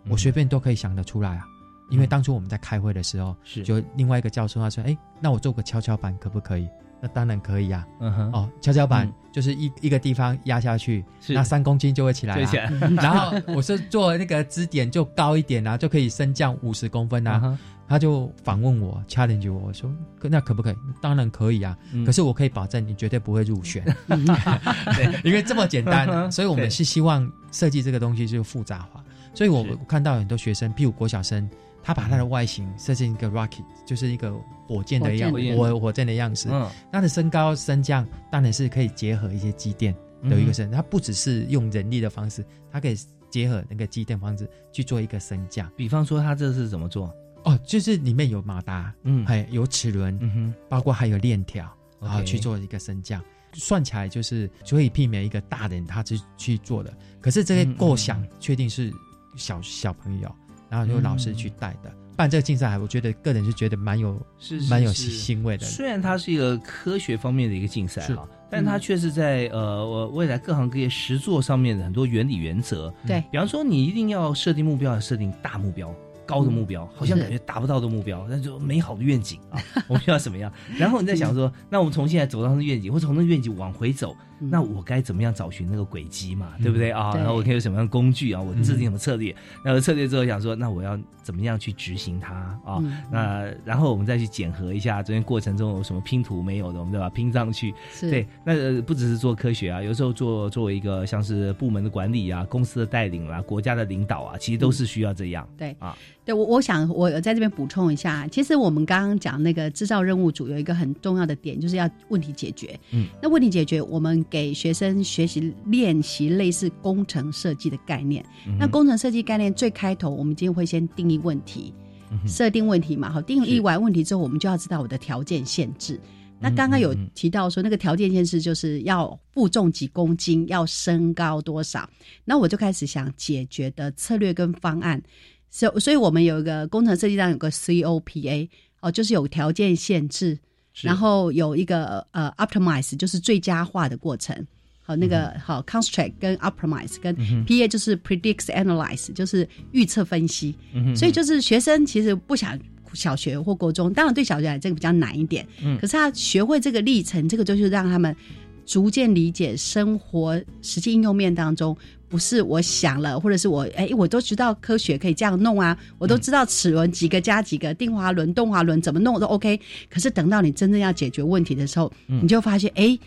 S1: 嗯
S3: 我随便都可以想得出来啊。因为当初我们在开会的时候，
S1: 是
S3: 就另外一个教授他说，哎，那我做个跷跷板可不可以？那当然可以啊。
S1: 嗯哼
S3: 哦，跷跷板
S1: 嗯
S3: 就是一一个地方压下去，
S1: 是
S3: 那三公斤就会起来。然后我是做那个支点就高一点啊，就可以升降五十公分啊。他就反问我，challenge 我，我说那可不可以？当然可以啊，
S1: 嗯
S3: 可是我可以保证你绝对不会入选，
S1: 对
S3: 因为这么简单，
S1: 嗯
S3: 所以我们是希望设计这个东西就复杂化。所以我看到很多学生，譬如国小生，他把他的外形设计一个 rocket，就是一个火箭的样
S1: 火箭
S3: 火火箭的样子。
S1: 嗯
S3: 他的身高升降当然是可以结合一些机电的一个升，它不只是用人力的方式，它可以结合那个机电方式去做一个升降。
S1: 比方说他这是怎么做？
S3: 哦，就是里面有马达，
S1: 嗯
S3: 还有齿轮，
S1: 嗯哼，
S3: 包括还有链条，然后去做一个升降。算起来就是足以媲美一个大人他去去做的，可是这些构想确定是小小朋友，然后由老师去带的。办这个竞赛，我觉得个人是觉得蛮有蛮有
S1: 是
S3: 欣慰的。
S1: 虽然它是一个科学方面的一个竞赛
S3: 是
S1: 哈，但它却是在呃我未来各行各业实作上面的很多原理原则。
S2: 对
S1: 比方说，你一定要设定目标，要设定大目标。高的目标，好像感觉达不到的目标，那就美好的愿景啊，我们要什么样？然后你在想说，那我们从现在走到那个愿景，或从那个愿景往回走，那我该怎么样找寻那个轨迹嘛？对不对啊？然后我可以有什么样的工具啊？我制定什么策略？然后策略之后想说，那我要怎么样去执行它啊？
S2: 嗯
S1: 那然后我们再去检核一下中间过程中有什么拼图没有的，我们再把它拼上去。对，那呃不只是做科学啊，有时候做作为一个像是部门的管理啊、公司的带领啦、国家的领导啊，其实都是需要这样。
S2: 对
S1: 啊，
S2: 对我，我想我在这边补充一下，其实我们刚刚讲那个制造任务组有一个很重要的点，就是要问题解决。
S1: 嗯，
S2: 那问题解决，我们给学生学习练习类似工程设计的概念。
S1: 嗯
S2: 那工程设计概念最开头，我们今天会先定义问题，
S1: 嗯
S2: 设定问题嘛。好，定义完问题之后，我们就要知道我的条件限制。那刚刚有提到说，那个条件限制就是要负重几公斤，要身高多少。那我就开始想解决的策略跟方案。所以，所以我们有一个工程设计上有个 COPA 哦，就是有条件限制，然后有一个呃 optimize，就是最佳化的过程。好，那个好 construct 跟 optimize 跟
S1: 嗯
S2: PA 就是 predicts analyze，就是预测分析。
S1: 嗯
S2: 所以就是学生其实不想小学或国中，当然对小学来这个比较难一点。
S1: 嗯
S2: 可是他学会这个历程，这个就是让他们逐渐理解生活实际应用面当中，不是我想了，或者是我哎，我都知道科学可以这样弄啊，我都知道齿轮几个加几个，定滑轮、动滑轮怎么弄都 OK。可是等到你真正要解决问题的时候，
S1: 嗯
S2: 你就发现哎。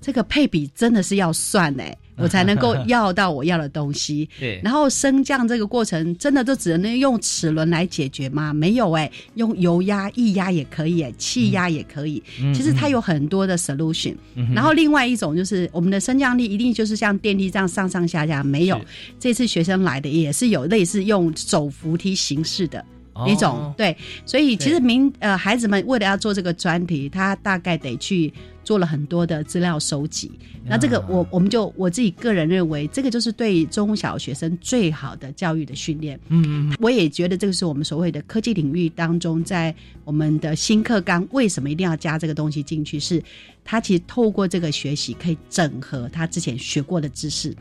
S2: 这个配比真的是要算哎，我才能够要到我要的东西。
S1: 对
S2: 然后升降这个过程，真的就只能用齿轮来解决吗？没有哎，用油压、液压也可以，哎，气压也可以。
S1: 嗯
S2: 其实它有很多的 solution。
S1: 嗯
S2: 然后另外一种就是我们的升降力一定就是像电梯这样上上下下，没有。这次学生来的也是有类似用手扶梯形式的。一种、
S1: 哦
S2: 对，所以其实民呃孩子们为了要做这个专题，他大概得去做了很多的资料收集。那这个
S1: 啊
S2: 我我们就我自己个人认为，这个就是对中小学生最好的教育的训练。
S1: 嗯嗯
S2: 我也觉得这个是我们所谓的科技领域当中，在我们的新课纲为什么一定要加这个东西进去？是它其实透过这个学习，可以整合他之前学过的知识。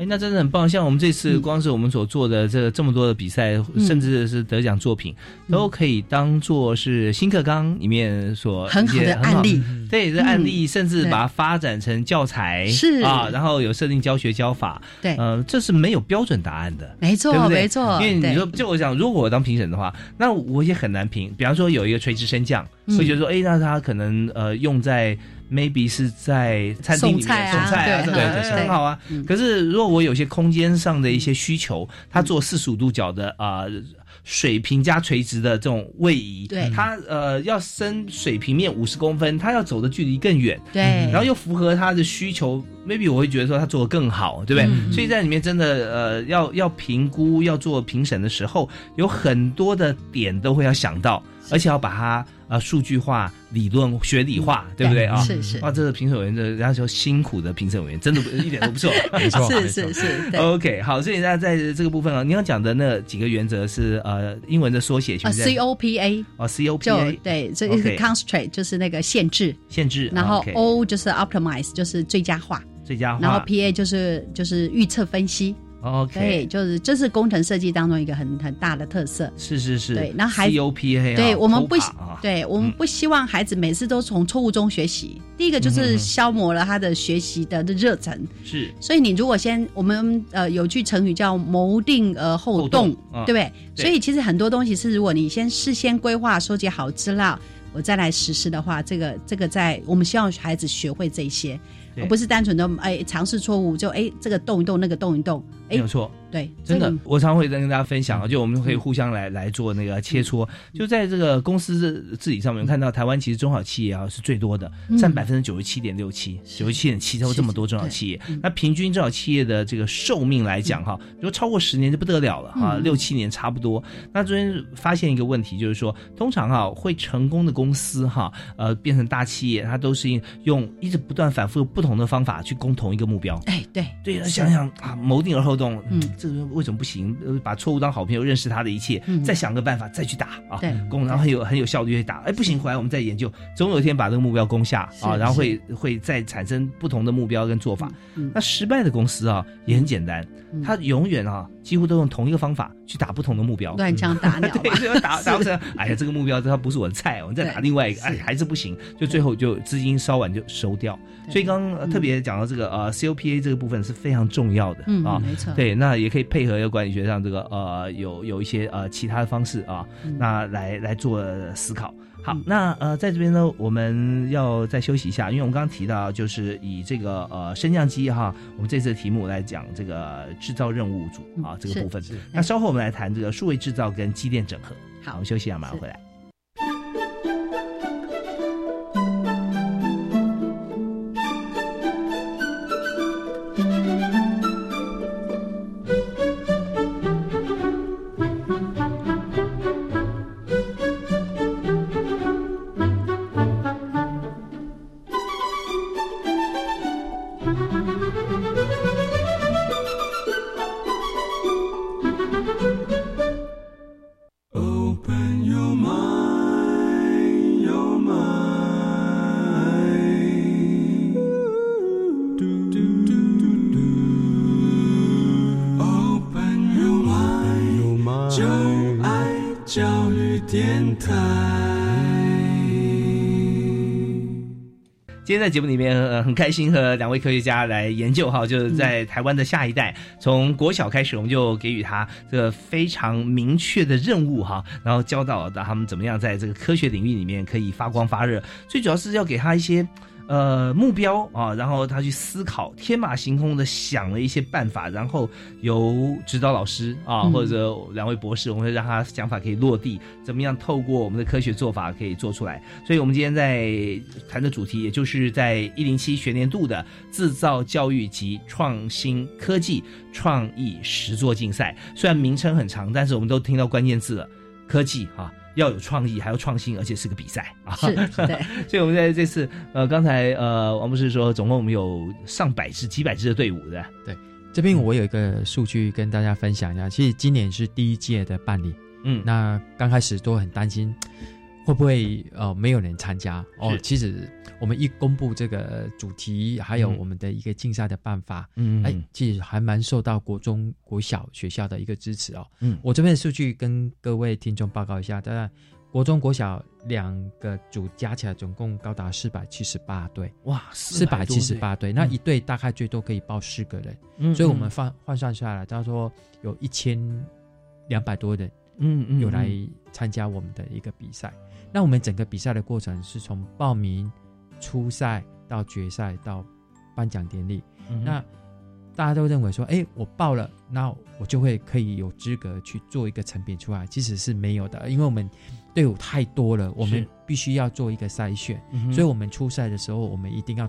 S1: 哎，那真的很棒。像我们这次光是我们所做的这这么多的比赛，
S2: 嗯
S1: 甚至是得奖作品，都可以当做是新课纲里面所
S2: 很好的案例
S1: 对，这案例
S2: 嗯
S1: 甚至把它发展成教材
S2: 是
S1: 啊，然后有设定教学教法。
S2: 对
S1: 呃，这是没有标准答案的。
S2: 没错
S1: 对对
S2: 没错
S1: 因为你说，就我想，如果我当评审的话，那我也很难评。比方说，有一个垂直升降，
S2: 嗯
S1: 会觉得说，哎，那他可能呃用在 maybe 是在餐厅里面
S2: 送菜啊
S1: 菜啊，
S2: 对
S1: 对，
S2: 对
S1: 很好啊。可是如果我有些空间上的一些需求，他做四十五度角的啊。水平加垂直的这种位移，
S2: 对
S1: 它呃要升水平面五十公分，它要走的距离更远，
S2: 对
S1: 然后又符合他的需求，maybe 我会觉得说他做的更好，对不对？
S2: 嗯
S1: 所以在里面真的呃要要评估要做评审的时候，有很多的点都会要想到，而且要把它呃数据化、理论学理化，对不对？啊？
S2: 是是。
S1: 哇，这个评审委员，的人家说辛苦的评审委员，真的一点都不错，
S3: 没错
S2: 是
S3: 没错。
S2: 是是
S1: ，OK，好，所以那在这个部分啊，你要讲的那几个原则是呃英文的缩写，
S2: 呃
S1: 请在
S2: ，COPA
S1: 哦 COPA
S2: 对，这一个
S1: OK
S2: constraint 就是那个限制，
S1: 限制，
S2: 然后 O 就是 optimize 就是最佳化，
S1: 最佳化，
S2: 然后 PA 就是就是预测分析。
S1: OK，
S2: 对，就是这是工程设计当中一个很很大的特色。
S1: 是是是，
S2: 对然后还
S1: COPA，啊
S2: 对我们不对我们不希望孩子每次都从错误中学习。第一个就是消磨了他的学习的热忱。
S1: 是。
S2: 所以你如果先，我们呃有句成语叫谋定而后
S1: 后
S2: 动，
S1: 啊
S2: 对不对？
S1: 对。
S2: 所以其实很多东西是，如果你先事先规划、收集好资料，我再来实施的话，这个这个在我们希望孩子学会这些，而不是单纯的哎尝试错误就哎这个动一动，那个动一动，哎
S1: 没有错。
S2: 对，
S1: 真的，我常会跟大家分享啊，就我们可以互相来来做那个切磋。就在这个公司治理上面，看到台湾其实中小企业啊是最多的，
S2: 嗯
S1: 占百分之九十七点六七，九十七点七，超过这么多中小企业。那平均中小企业的这个寿命来讲哈，如果超过十年就不得了了哈，
S2: 嗯
S1: 六七年差不多。那昨天发现一个问题，就是说，通常哈会成功的公司哈，呃，变成大企业，它都是用一直不断反复不同的方法去攻同一个目标。
S2: 哎对
S1: 对，那想想啊，谋定而后动，
S2: 嗯。
S1: 嗯，这个为什么不行？呃，把错误当好朋友，认识他的一切，
S2: 嗯。
S1: 再想个办法，再去打啊，
S2: 对。
S1: 攻，然后很有很有效率去打。哎，不行，回来我们再研究，总有一天把这个目标攻下啊，然后会会再产生不同的目标跟做法。
S2: 嗯
S1: 那失败的公司啊，也很简单，
S2: 嗯。
S1: 他永远啊，几乎都用同一个方法去打不同的目标。
S2: 乱枪打鸟
S1: 对，打 打不成，哎呀，这个目标它不是我的菜，我们再打另外一个，哎，还是不行，就最后就资金烧完就收掉。所以刚刚呃特别讲到这个呃 COPA 这个部分是非常重要的
S2: 嗯
S1: 啊，
S2: 没错
S1: 对，那也可以配合一个管理学上这个呃有有一些呃其他的方式啊，
S2: 嗯
S1: 那来来做思考。好，那呃，在这边呢，我们要再休息一下，因为我们刚刚提到，就是以这个呃升降机哈，我们这次的题目来讲这个制造任务组啊这个部分。那稍后我们来谈这个数位制造跟机电整合。
S2: 好
S1: 我们休息一下，马上回来。在节目里面，呃，很开心和两位科学家来研究哈，就是在台湾的下一代，从国小开始，我们就给予他这个非常明确的任务哈，然后教导他们怎么样在这个科学领域里面可以发光发热。最主要是要给他一些呃目标啊，然后他去思考，天马行空的想了一些办法，然后由指导老师啊、
S2: 嗯
S1: 或者两位博士，我们会让他想法可以落地，怎么样透过我们的科学做法可以做出来。所以我们今天在谈的主题，也就是在一零七学年度的制造教育及创新科技创意实作竞赛。虽然名称很长，但是我们都听到关键字了，科技哈、要有创意，还要创新，而且是个比赛啊。
S2: 是，对。
S1: 所以我们在这次呃，刚才呃，王博士说，总共我们有上百支、几百支的队伍的。
S3: 对，这边我有一个数据跟大家分享一下。其实今年是第一届的办理，
S1: 嗯，
S3: 那刚开始都很担心会不会呃没有人参加？哦。其实我们一公布这个主题，还有我们的一个竞赛的办法，
S1: 嗯，
S3: 哎，其实还蛮受到国中、国小学校的一个支持哦。
S1: 嗯，
S3: 我这边的数据跟各位听众报告一下，当然国中、国小两个组加起来总共高达四百七十八队，
S1: 哇，
S3: 四百七十八队，那一队大概最多可以报四个人，
S1: 嗯
S3: 所以我们换换算下来，他说有一千两百多人，
S1: 嗯嗯，
S3: 有来参加我们的一个比赛。那我们整个比赛的过程是从报名、初赛到决赛到颁奖典礼。
S1: 嗯
S3: 那大家都认为说，哎，我报了，那我就会可以有资格去做一个成品出来。其实是没有的，因为我们队伍太多了，我们必须要做一个筛选。
S1: 嗯
S3: 所以我们初赛的时候，我们一定要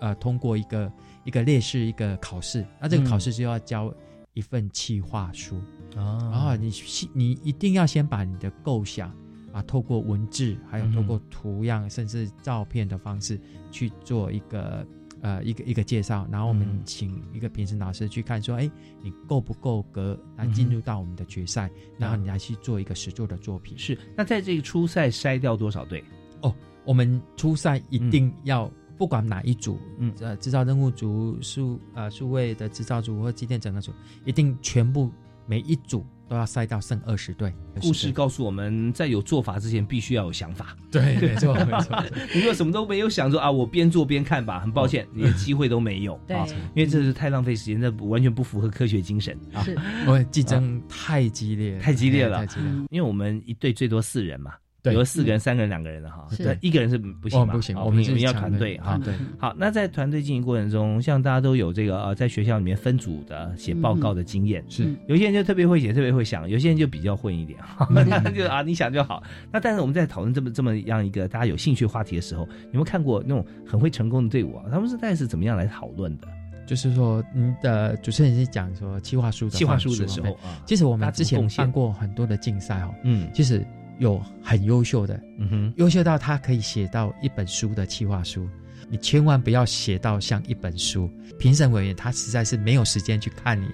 S3: 呃通过一个一个列式一个考试。那这个考试就要交一份企划书
S1: 啊，
S3: 然后你你一定要先把你的构想啊，透过文字，还有透过图样，甚至照片的方式去做一个呃一个一个介绍，然后我们
S1: 嗯
S3: 请一个评审老师去看，说，哎，你够不够格来进入到我们的决赛，然后你来去做一个实作的作品。
S1: 是，那在这个初赛筛掉多少队？
S3: 哦，我们初赛一定要。不管哪一组，
S1: 嗯，
S3: 呃，制造任务组、数呃数位的制造组或机电整合组，一定全部每一组都要塞到剩二十队。
S1: 故事告诉我们，在有做法之前，必须要有想法。
S3: 对，没错，没错。
S1: 你如果什么都没有想说啊，我边做边看吧，很抱歉，连机会都没有
S2: 对
S1: 啊，因为这是太浪费时间，这完全不符合科学精神啊。
S2: 是，
S3: 我竞争太激烈，
S1: 太激烈了，
S3: 太激烈了。
S1: 因为我们一队最多四人嘛。
S3: 对
S1: 有四个人、三个人、两个人的哈，
S3: 对
S1: 一个人是不行嘛，
S3: 哦不行
S1: 好
S3: 我们是
S1: 要团队哈。
S3: 对。
S1: 好，那在团队经营过程中，像大家都有这个呃，在学校里面分组的写报告的经验，
S3: 是。
S1: 有些人就特别会写，特别会想，有些人就比较混一点，那 就啊你想就好。那但是我们在讨论这么这么样一个大家有兴趣话题的时候，有没有看过那种很会成功的队伍啊？他们是大概是怎么样来讨论的？
S3: 就是说，您的主持人是讲说企划书的
S1: 企划书的时候啊。
S3: 其实我们之前办过很多的竞赛哦，
S1: 嗯。
S3: 其实有很优秀的，
S1: 嗯哼，
S3: 优秀到他可以写到一本书的企划书。你千万不要写到像一本书，评审委员他实在是没有时间去看你，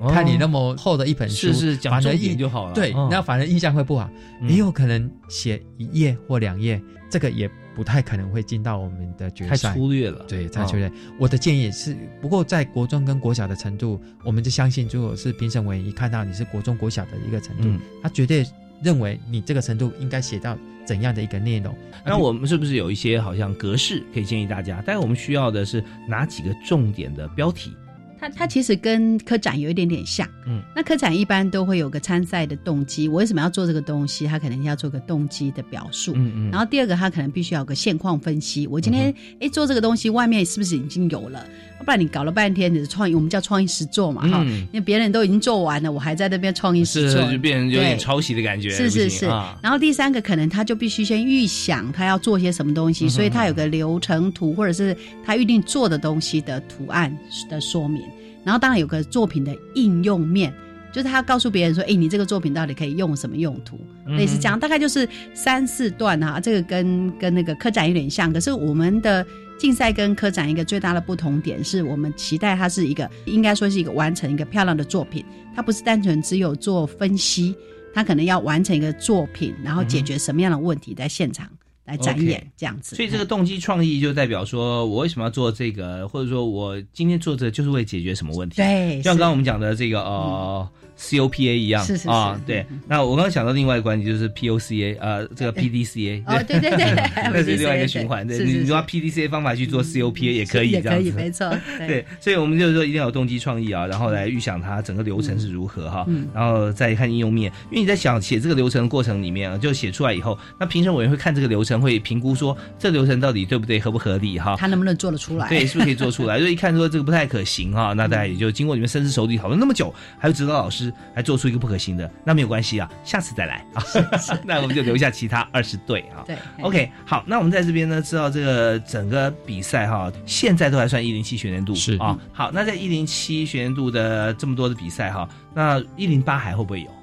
S1: 哦。
S3: 看你那么厚的一本书，
S1: 是是讲
S3: 反而
S1: 重点就好了。
S3: 对，
S1: 嗯。
S3: 那反正印象会不好，
S1: 嗯。
S3: 也有可能写一页或两页，这个也不太可能会进到我们的决赛。
S1: 太，粗略了。
S3: 对，太
S1: 哦
S3: 粗略。我的建议是，不过在国中跟国小的程度，我们就相信，如果是评审委员一看到你是国中国小的一个程度，
S1: 嗯。
S3: 他绝对认为你这个程度应该写到怎样的一个内容。
S1: 那我们是不是有一些好像格式可以建议大家？但是我们需要的是哪几个重点的标题？
S2: 它它其实跟科展有一点点像，
S1: 嗯，
S2: 那科展一般都会有个参赛的动机，我为什么要做这个东西？它可能要做个动机的表述，
S1: 嗯嗯
S2: 然后第二个，它可能必须要有个现况分析。我今天哎、做这个东西，外面是不是已经有了？要不然你搞了半天，你的创意，我们叫创意实做嘛，哈、
S1: 嗯
S2: 因为别人都已经做完了，我还在那边创意实
S1: 是
S2: 做，
S1: 就变成有点抄袭的感觉，
S2: 是是是
S1: 啊。
S2: 然后第三个可能他就必须先预想他要做些什么东西，
S1: 嗯
S2: 所以他有个流程图或者是他预定做的东西的图案的说明。然后当然有个作品的应用面，就是他告诉别人说：“哎，你这个作品到底可以用什么用途？”
S1: 嗯
S2: 类似这样，大概就是三四段啊。这个跟跟那个科展有点像，可是我们的竞赛跟科展一个最大的不同点是我们期待它是一个，应该说是一个完成一个漂亮的作品，它不是单纯只有做分析，它可能要完成一个作品，然后解决什么样的问题，在现场来展演这样子。
S1: 所以这个动机创意就代表说我为什么要做这个，或者说我今天做这个就是为解决什么问题？
S2: 对
S1: 就像刚刚我们讲的这个呃。COPA 一样
S2: 是是是
S1: 啊，对。那我刚刚想到另外一个观点就是 POCA，呃，这个 PDCA，
S2: 哦对对对
S1: 那是另外一个循环。对，你用 PDCA 方法去做 COPA 也可以，
S2: 也可以，没错。
S1: 对，所以我们就是说一定要有动机创意啊，然后来预想它整个流程是如何哈，
S2: 嗯
S1: 然后再看应用面。因为你在想写这个流程的过程里面啊，就写出来以后，那评审委员会看这个流程，会评估说这流程到底对不对、合不合理哈。
S2: 他能不能做得出来？
S1: 对，是不是可以做出来？所以一看说这个不太可行哈，那大家也就经过你们深思熟虑讨论那么久，还有指导老师还做出一个不可行的，那没有关系啊，下次再来啊。那我们就留下其他二十队啊。
S2: 对
S1: ，OK，好，那我们在这边呢，知道这个整个比赛哈，现在都还算一零七学年度
S3: 是
S1: 啊。好，那在一零七学年度的这么多的比赛哈，那一零八还会不会有？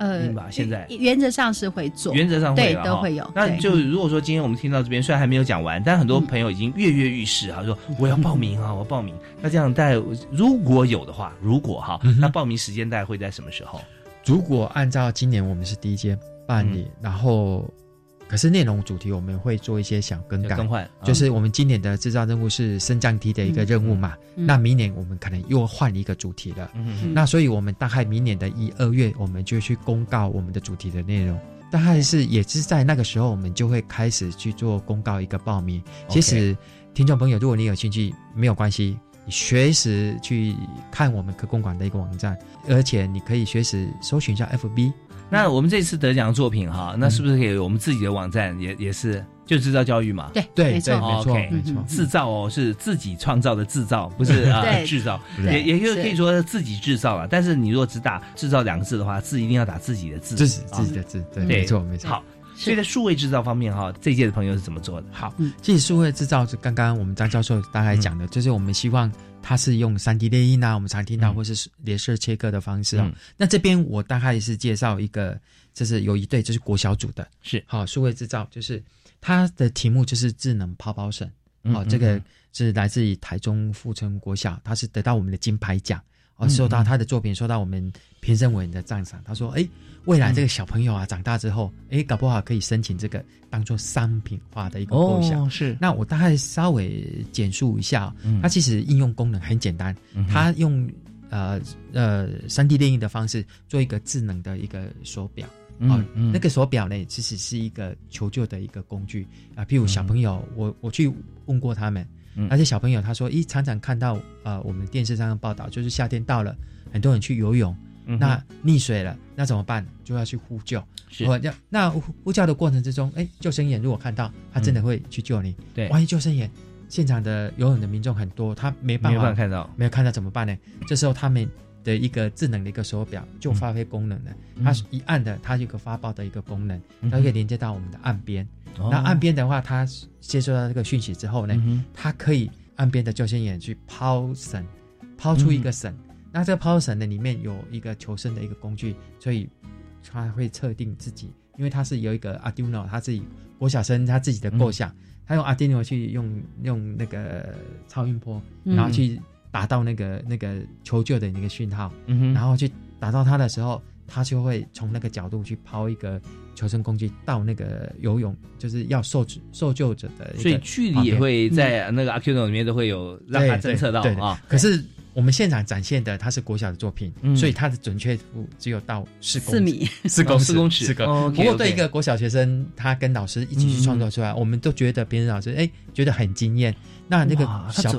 S2: 呃
S1: 吧？现在
S2: 原则上是会做，
S1: 原则上会
S2: 对都会有。
S1: 那就如果说今天我们听到这边，虽然还没有讲完，但很多朋友已经跃跃欲试啊，说我要报名啊，我要报名。那这样大概如果有的话，如果哈，那报名时间大概会在什么时候？
S3: 如果按照今年我们是第一届办理，然后可是内容主题我们会做一些小更改
S1: 更换，
S3: 就是我们今年的制造任务是升降梯的一个任务嘛，
S2: 嗯
S3: 那明年我们可能又换一个主题了，
S1: 嗯
S3: 那所以我们大概明年的一二月我们就去公告我们的主题的内容。大概是也是在那个时候，我们就会开始去做公告一个报名。其实，听众朋友，如果你有兴趣，没有关系，你随时去看我们科工馆的一个网站，而且你可以随时搜寻一下 FB。
S1: 那我们这次得奖的作品哈，那是不是可以有我们自己的网站也也是就制造教育嘛？
S2: 对
S3: 对
S2: 没错。
S3: 对没错没错。
S1: 制造哦是自己创造的制造，不是 啊制造，
S2: 对。
S1: 也也就可以说自己制造了。但是你如果只打制造两个字的话，字一定要打自己的字，
S3: 自己
S1: 啊。
S3: 自己的字，对，没错没错。
S1: 好，所以在数位制造方面哈，这一届的朋友是怎么做的？
S3: 好，其实数位制造是刚刚我们张教授大概讲的，就是我们希望它是用三 D 列印啊，我们常听到或是镭射切割的方式哦。
S1: 嗯。
S3: 那这边我大概是介绍一个，就是有一对就是国小组的，
S1: 是。
S3: 好数位制造，就是它的题目就是智能泡泡绳，好、这个
S1: 嗯。
S3: 是来自于台中富春国小，它是得到我们的金牌奖。哦，
S1: 嗯
S3: 受到
S1: 嗯
S3: 他的作品受到我们评审委员的赞赏。他说：“哎，未来这个小朋友啊，长大之后，哎，搞不好可以申请这个当做商品化的一个构想。
S1: 哦是
S3: 那我大概稍微简述一下它其实应用功能很简单，
S1: 嗯
S3: 它用呃呃三 D 电影的方式做一个智能的一个手表。
S1: 嗯
S3: 哦
S1: 嗯
S3: 那个手表呢，其实是一个求救的一个工具啊。譬如小朋友，我我去问过他们，
S1: 嗯
S3: 那些小朋友他说，咦，常常看到呃我们电视上的报道，就是夏天到了，很多人去游泳，
S1: 嗯
S3: 那溺水了，那怎么办？就要去呼救。
S1: 是
S3: 我要那呼呼叫的过程之中，哎，救生员如果看到，他真的会去救你。
S1: 对
S3: 万一救生员现场的游泳的民众很多，他没办
S1: 没
S3: 法
S1: 办法看到
S3: 没有看到怎么办呢？这时候他们的一个智能的一个手表就发挥功能了。
S1: 嗯。
S3: 它是一按的，它有个发报的一个功能，它可以连接到我们的岸边。
S1: 哦。
S3: 那岸边的话，它接收到这个讯息之后呢，
S1: 嗯
S3: 它可以岸边的救生员去抛绳，抛出一个绳。那这个抛绳呢，里面有一个求生的一个工具，所以它会测定自己，因为它是有一个 Arduino，他自己郭晓生他自己的构想，他用 Arduino 去用用那个超音波，
S1: 嗯。
S3: 然后去达到那个那个求救的那个讯号，
S1: 嗯哼。
S3: 然后去打到它的时候，它就会从那个角度去抛一个求生工具到那个游泳，就是要受受救者的
S1: 所以距离也会在那个 Arduino 里面都会有让它侦测到
S3: 对
S1: 啊。
S3: 可是我们现场展现的它是国小的作品，
S1: 嗯。
S3: 所以它的准确度只有到四公
S2: 四米。
S3: 四公
S1: 哦 四公尺
S3: 四公不过对一个国小学生，他跟老师一起去创作出来，我们都觉得别人老师哎觉得很惊艳。那那个小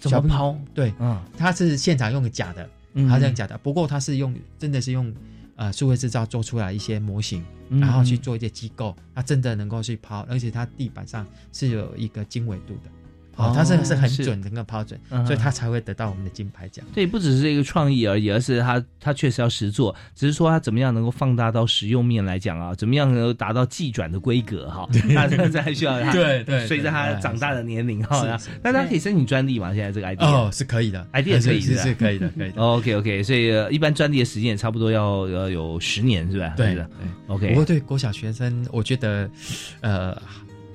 S1: 怎么抛
S3: 对，
S1: 嗯
S3: 他是现场用的假的，
S1: 嗯
S3: 他这样假的。不过他是用真的是用呃数位制造做出来一些模型，
S1: 嗯
S3: 然后去做一些机构，他真的能够去抛，而且它地板上是有一个经纬度的。哦，他这个是很
S1: 是
S3: 准，能够抛准，
S1: 嗯
S3: 所以他才会得到我们的金牌奖。
S1: 这也不只是一个创意而已，而是他他确实要实做，只是说他怎么样能够放大到实用面来讲啊，怎么样能够达到技转的规格哈，那这这还需要他
S3: 对对
S1: 随着
S3: 他
S1: 长大的年龄哈那它可以申请专利嘛？现在这个 idea
S3: 哦，是可以的
S1: idea 可以
S3: 是是可以的，可以的。
S1: OK OK，所以呃一般专利的时间也差不多要呃有十年是吧？
S3: 对
S1: 的 OK
S3: 不过对国小学生，我觉得，呃，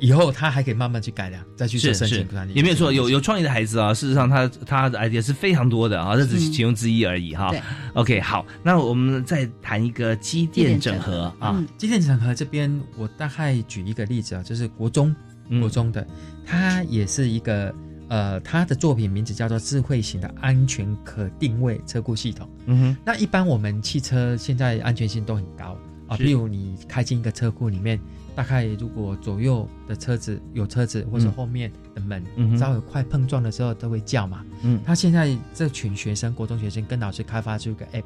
S3: 以后他还可以慢慢去改良，再去做申请专利。
S1: 也没有错，有有创意的孩子啊，事实上他他的 idea 是非常多的啊，这只是其中之一而已哈。
S2: 对。
S1: OK，好，那我们再谈一个机电整合啊，
S3: 嗯，机电整合这边，我大概举一个例子啊，就是国中
S1: 嗯。
S3: 国中的，他也是一个呃，他的作品名字叫做智慧型的安全可定位车库系统。
S1: 嗯哼，
S3: 那一般我们汽车现在安全性都很高啊，
S1: 是。
S3: 譬如你开进一个车库里面，大概如果左右的车子有车子，或者
S1: 嗯
S3: 后面的门、稍微快碰撞的时候都会叫嘛。
S1: 嗯
S3: 他现在这群学生，国中学生跟老师开发出一个 app，、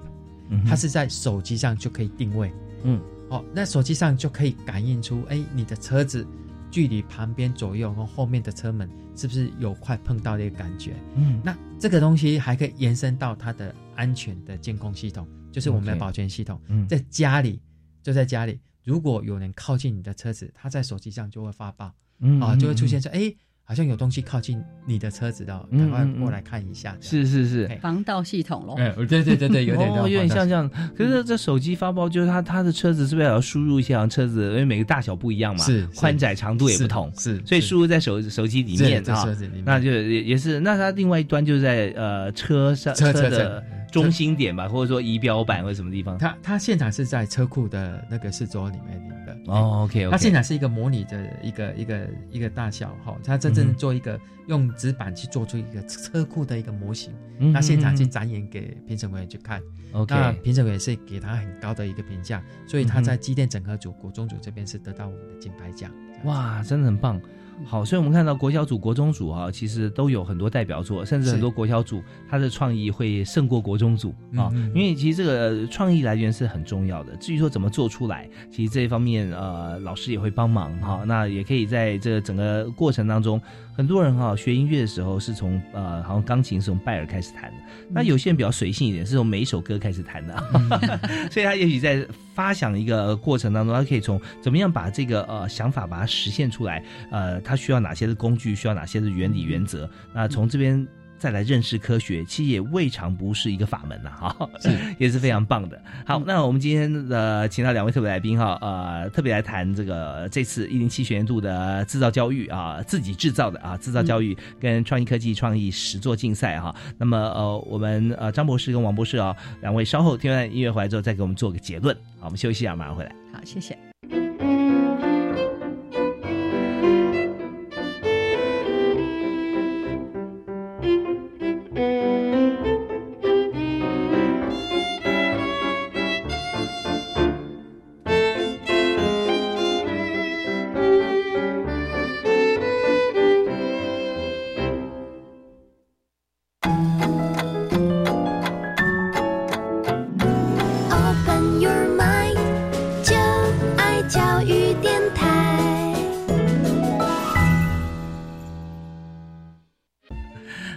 S1: 嗯哼
S3: 它是在手机上就可以定位。
S1: 嗯，
S3: 哦，那手机上就可以感应出，哎，你的车子距离旁边左右和后面的车门是不是有快碰到的一个感觉？
S1: 嗯
S3: 那这个东西还可以延伸到它的安全的监控系统，就是我们的保全系统。
S1: 嗯
S3: 在家里，就在家里，如果有人靠近你的车子，他在手机上就会发报，啊，
S1: 嗯嗯
S3: 就会出现说，哎。好像有东西靠近你的车子的，赶快过来看一下。
S1: 是是是，
S2: 防盗系统咯。
S3: 哎，对对对对，有点
S1: 哦，有点像这样。可是这手机发报，就是他他的车子是不是要输入一下车子？因为每个大小不一样嘛，
S3: 是
S1: 宽窄长度也不同，
S3: 是，
S1: 所以输入在手手机里面
S3: 啊，
S1: 那就也也是。那它另外一端就在呃车上车的中心点吧，或者说仪表板或者什么地方。
S3: 它它现场是在车库的那个四周里面的。
S1: 哦，OK，
S3: 它现场是一个模拟的一个一个一个大小哈，它真正做一个用纸板去做出一个车库的一个模型，那现场去展演给评审委员去看。
S1: OK，
S3: 那评审委员是给他很高的一个评价，所以他在机电整合组、国中组这边是得到我们的金牌奖。
S1: 哇，真的很棒。好，所以我们看到国小组、国中组啊，其实都有很多代表作，甚至很多国小组他的创意会胜过国中组啊。因为其实这个创意来源是很重要的。至于说怎么做出来，其实这一方面呃，老师也会帮忙哈。那也可以在这整个过程当中，很多人哈学音乐的时候是从呃，好像钢琴是从拜尔开始弹的，那有些人比较随性一点，是从每一首歌开始弹的，所以他也许在发想一个过程当中，他可以从怎么样把这个呃想法把它实现出来，呃。他需要哪些的工具？需要哪些的原理原则？那从这边再来认识科学，其实也未尝不是一个法门呐，哈，也是非常棒的。好，那我们今天的请到两位特别来宾哈，呃，特别来谈这个这次一零七学年度的制造教育啊，自己制造的啊，制造教育跟创意科技创意实作竞赛哈。那么呃，我们呃张博士跟王博士啊两位稍后听完音乐回来之后，再给我们做个结论。好，我们休息一下，马上回来。
S2: 好，谢谢。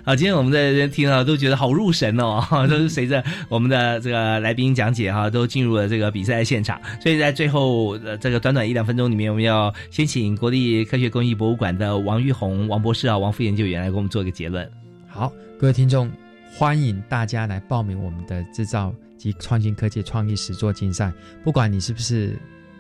S1: 好，今天我们在这边听啊，都觉得好入神哦，都是随着我们的这个来宾讲解哈，都进入了这个比赛现场。所以在最后呃这个短短一两分钟里面，我们要先请国立科学工艺博物馆的王玉红王博士啊，王副研究员来给我们做一个结论。
S3: 好，各位听众，欢迎大家来报名我们的制造及创新科技创意实作竞赛，不管你是不是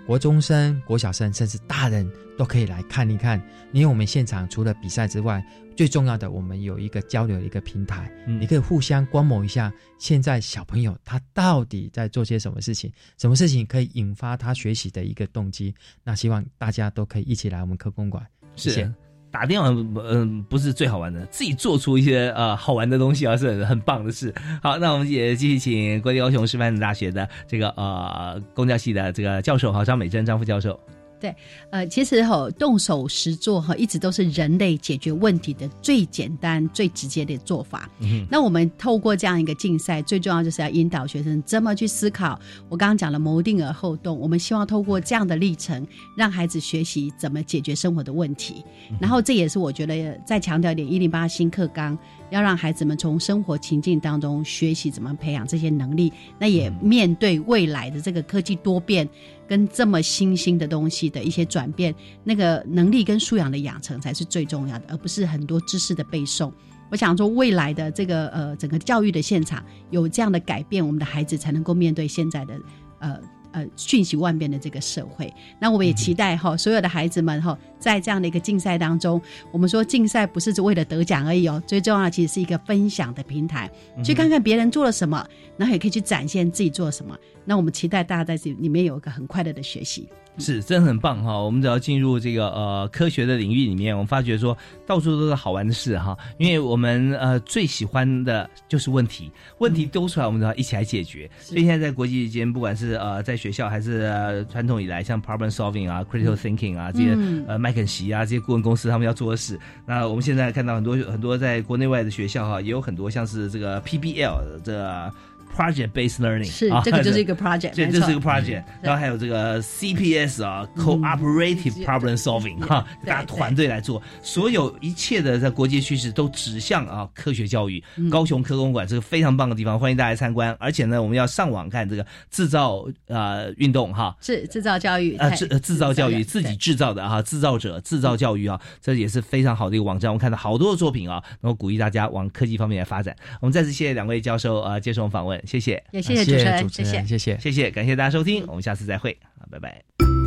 S3: 国中生、国小生，甚至大人都可以来看一看，因为我们现场除了比赛之外，最重要的，我们有一个交流的一个平台，你可以互相观摩一下，现在小朋友他到底在做些什么事情，什么事情可以引发他学习的一个动机。那希望大家都可以一起来我们科工馆。
S1: 是打电话，嗯，不是最好玩的，自己做出一些呃好玩的东西啊，是很很棒的事。好，那我们也继续请国立高雄师范大学的这个呃公教系的这个教授哈张美珍张副教授。
S2: 对，呃，其实哈，动手实做哈，一直都是人类解决问题的最简单、最直接的做法。嗯，那我们透过这样一个竞赛，最重要就是要引导学生怎么去思考。我刚刚讲了谋定而后动，我们希望透过这样的历程，让孩子学习怎么解决生活的问题。然后，这也是我觉得再强调一点，一零八新课纲要让孩子们从生活情境当中学习怎么培养这些能力。那也面对未来的这个科技多变。跟这么新兴的东西的一些转变，那个能力跟素养的养成才是最重要的，而不是很多知识的背诵。我想说，未来的这个呃整个教育的现场有这样的改变，我们的孩子才能够面对现在的呃。呃，瞬息万变的这个社会，那我们也期待哈，所有的孩子们哈，在这样的一个竞赛当中，我们说竞赛不是只为了得奖而已哦，最重要其实是一个分享的平台，去看看别人做了什么，然后也可以去展现自己做了什么。那我们期待大家在这里面有一个很快乐的学习。
S1: 是，真的很棒哈！我们只要进入这个呃科学的领域里面，我们发觉说到处都是好玩的事哈。因为我们呃最喜欢的就是问题，问题丢出来，我们都要一起来解决。所以现在在国际间，不管是呃在学校还是传统以来，像 problem solving 啊、critical thinking 啊这些呃麦肯锡啊这些顾问公司他们要做的事，那我们现在看到很多很多在国内外的学校哈，也有很多像是这个 PBL 这。Project based learning，
S2: 是
S1: 啊
S2: 这个就是一个 project，没错
S1: 这这是一个 project，然后还有这个 CPS 啊，cooperative problem solving 哈，大家团队来做，所有一切的在国际趋势都指向啊科学教育。高雄科工馆是个非常棒的地方，欢迎大家来参观。而且呢，我们要上网看这个制造呃运动哈，
S2: 是制造教育
S1: 啊制呃制造教育自己制造的哈，制造者制造教育啊，这也是非常好的一个网站。我们看到好多的作品啊，然后鼓励大家往科技方面来发展。我们再次谢谢两位教授啊接受我们访问，谢谢，
S2: 也谢谢主持人，
S3: 谢谢
S2: 谢。
S3: 谢谢。
S1: 谢谢，感谢大家收听，我们下次再会，好，拜拜。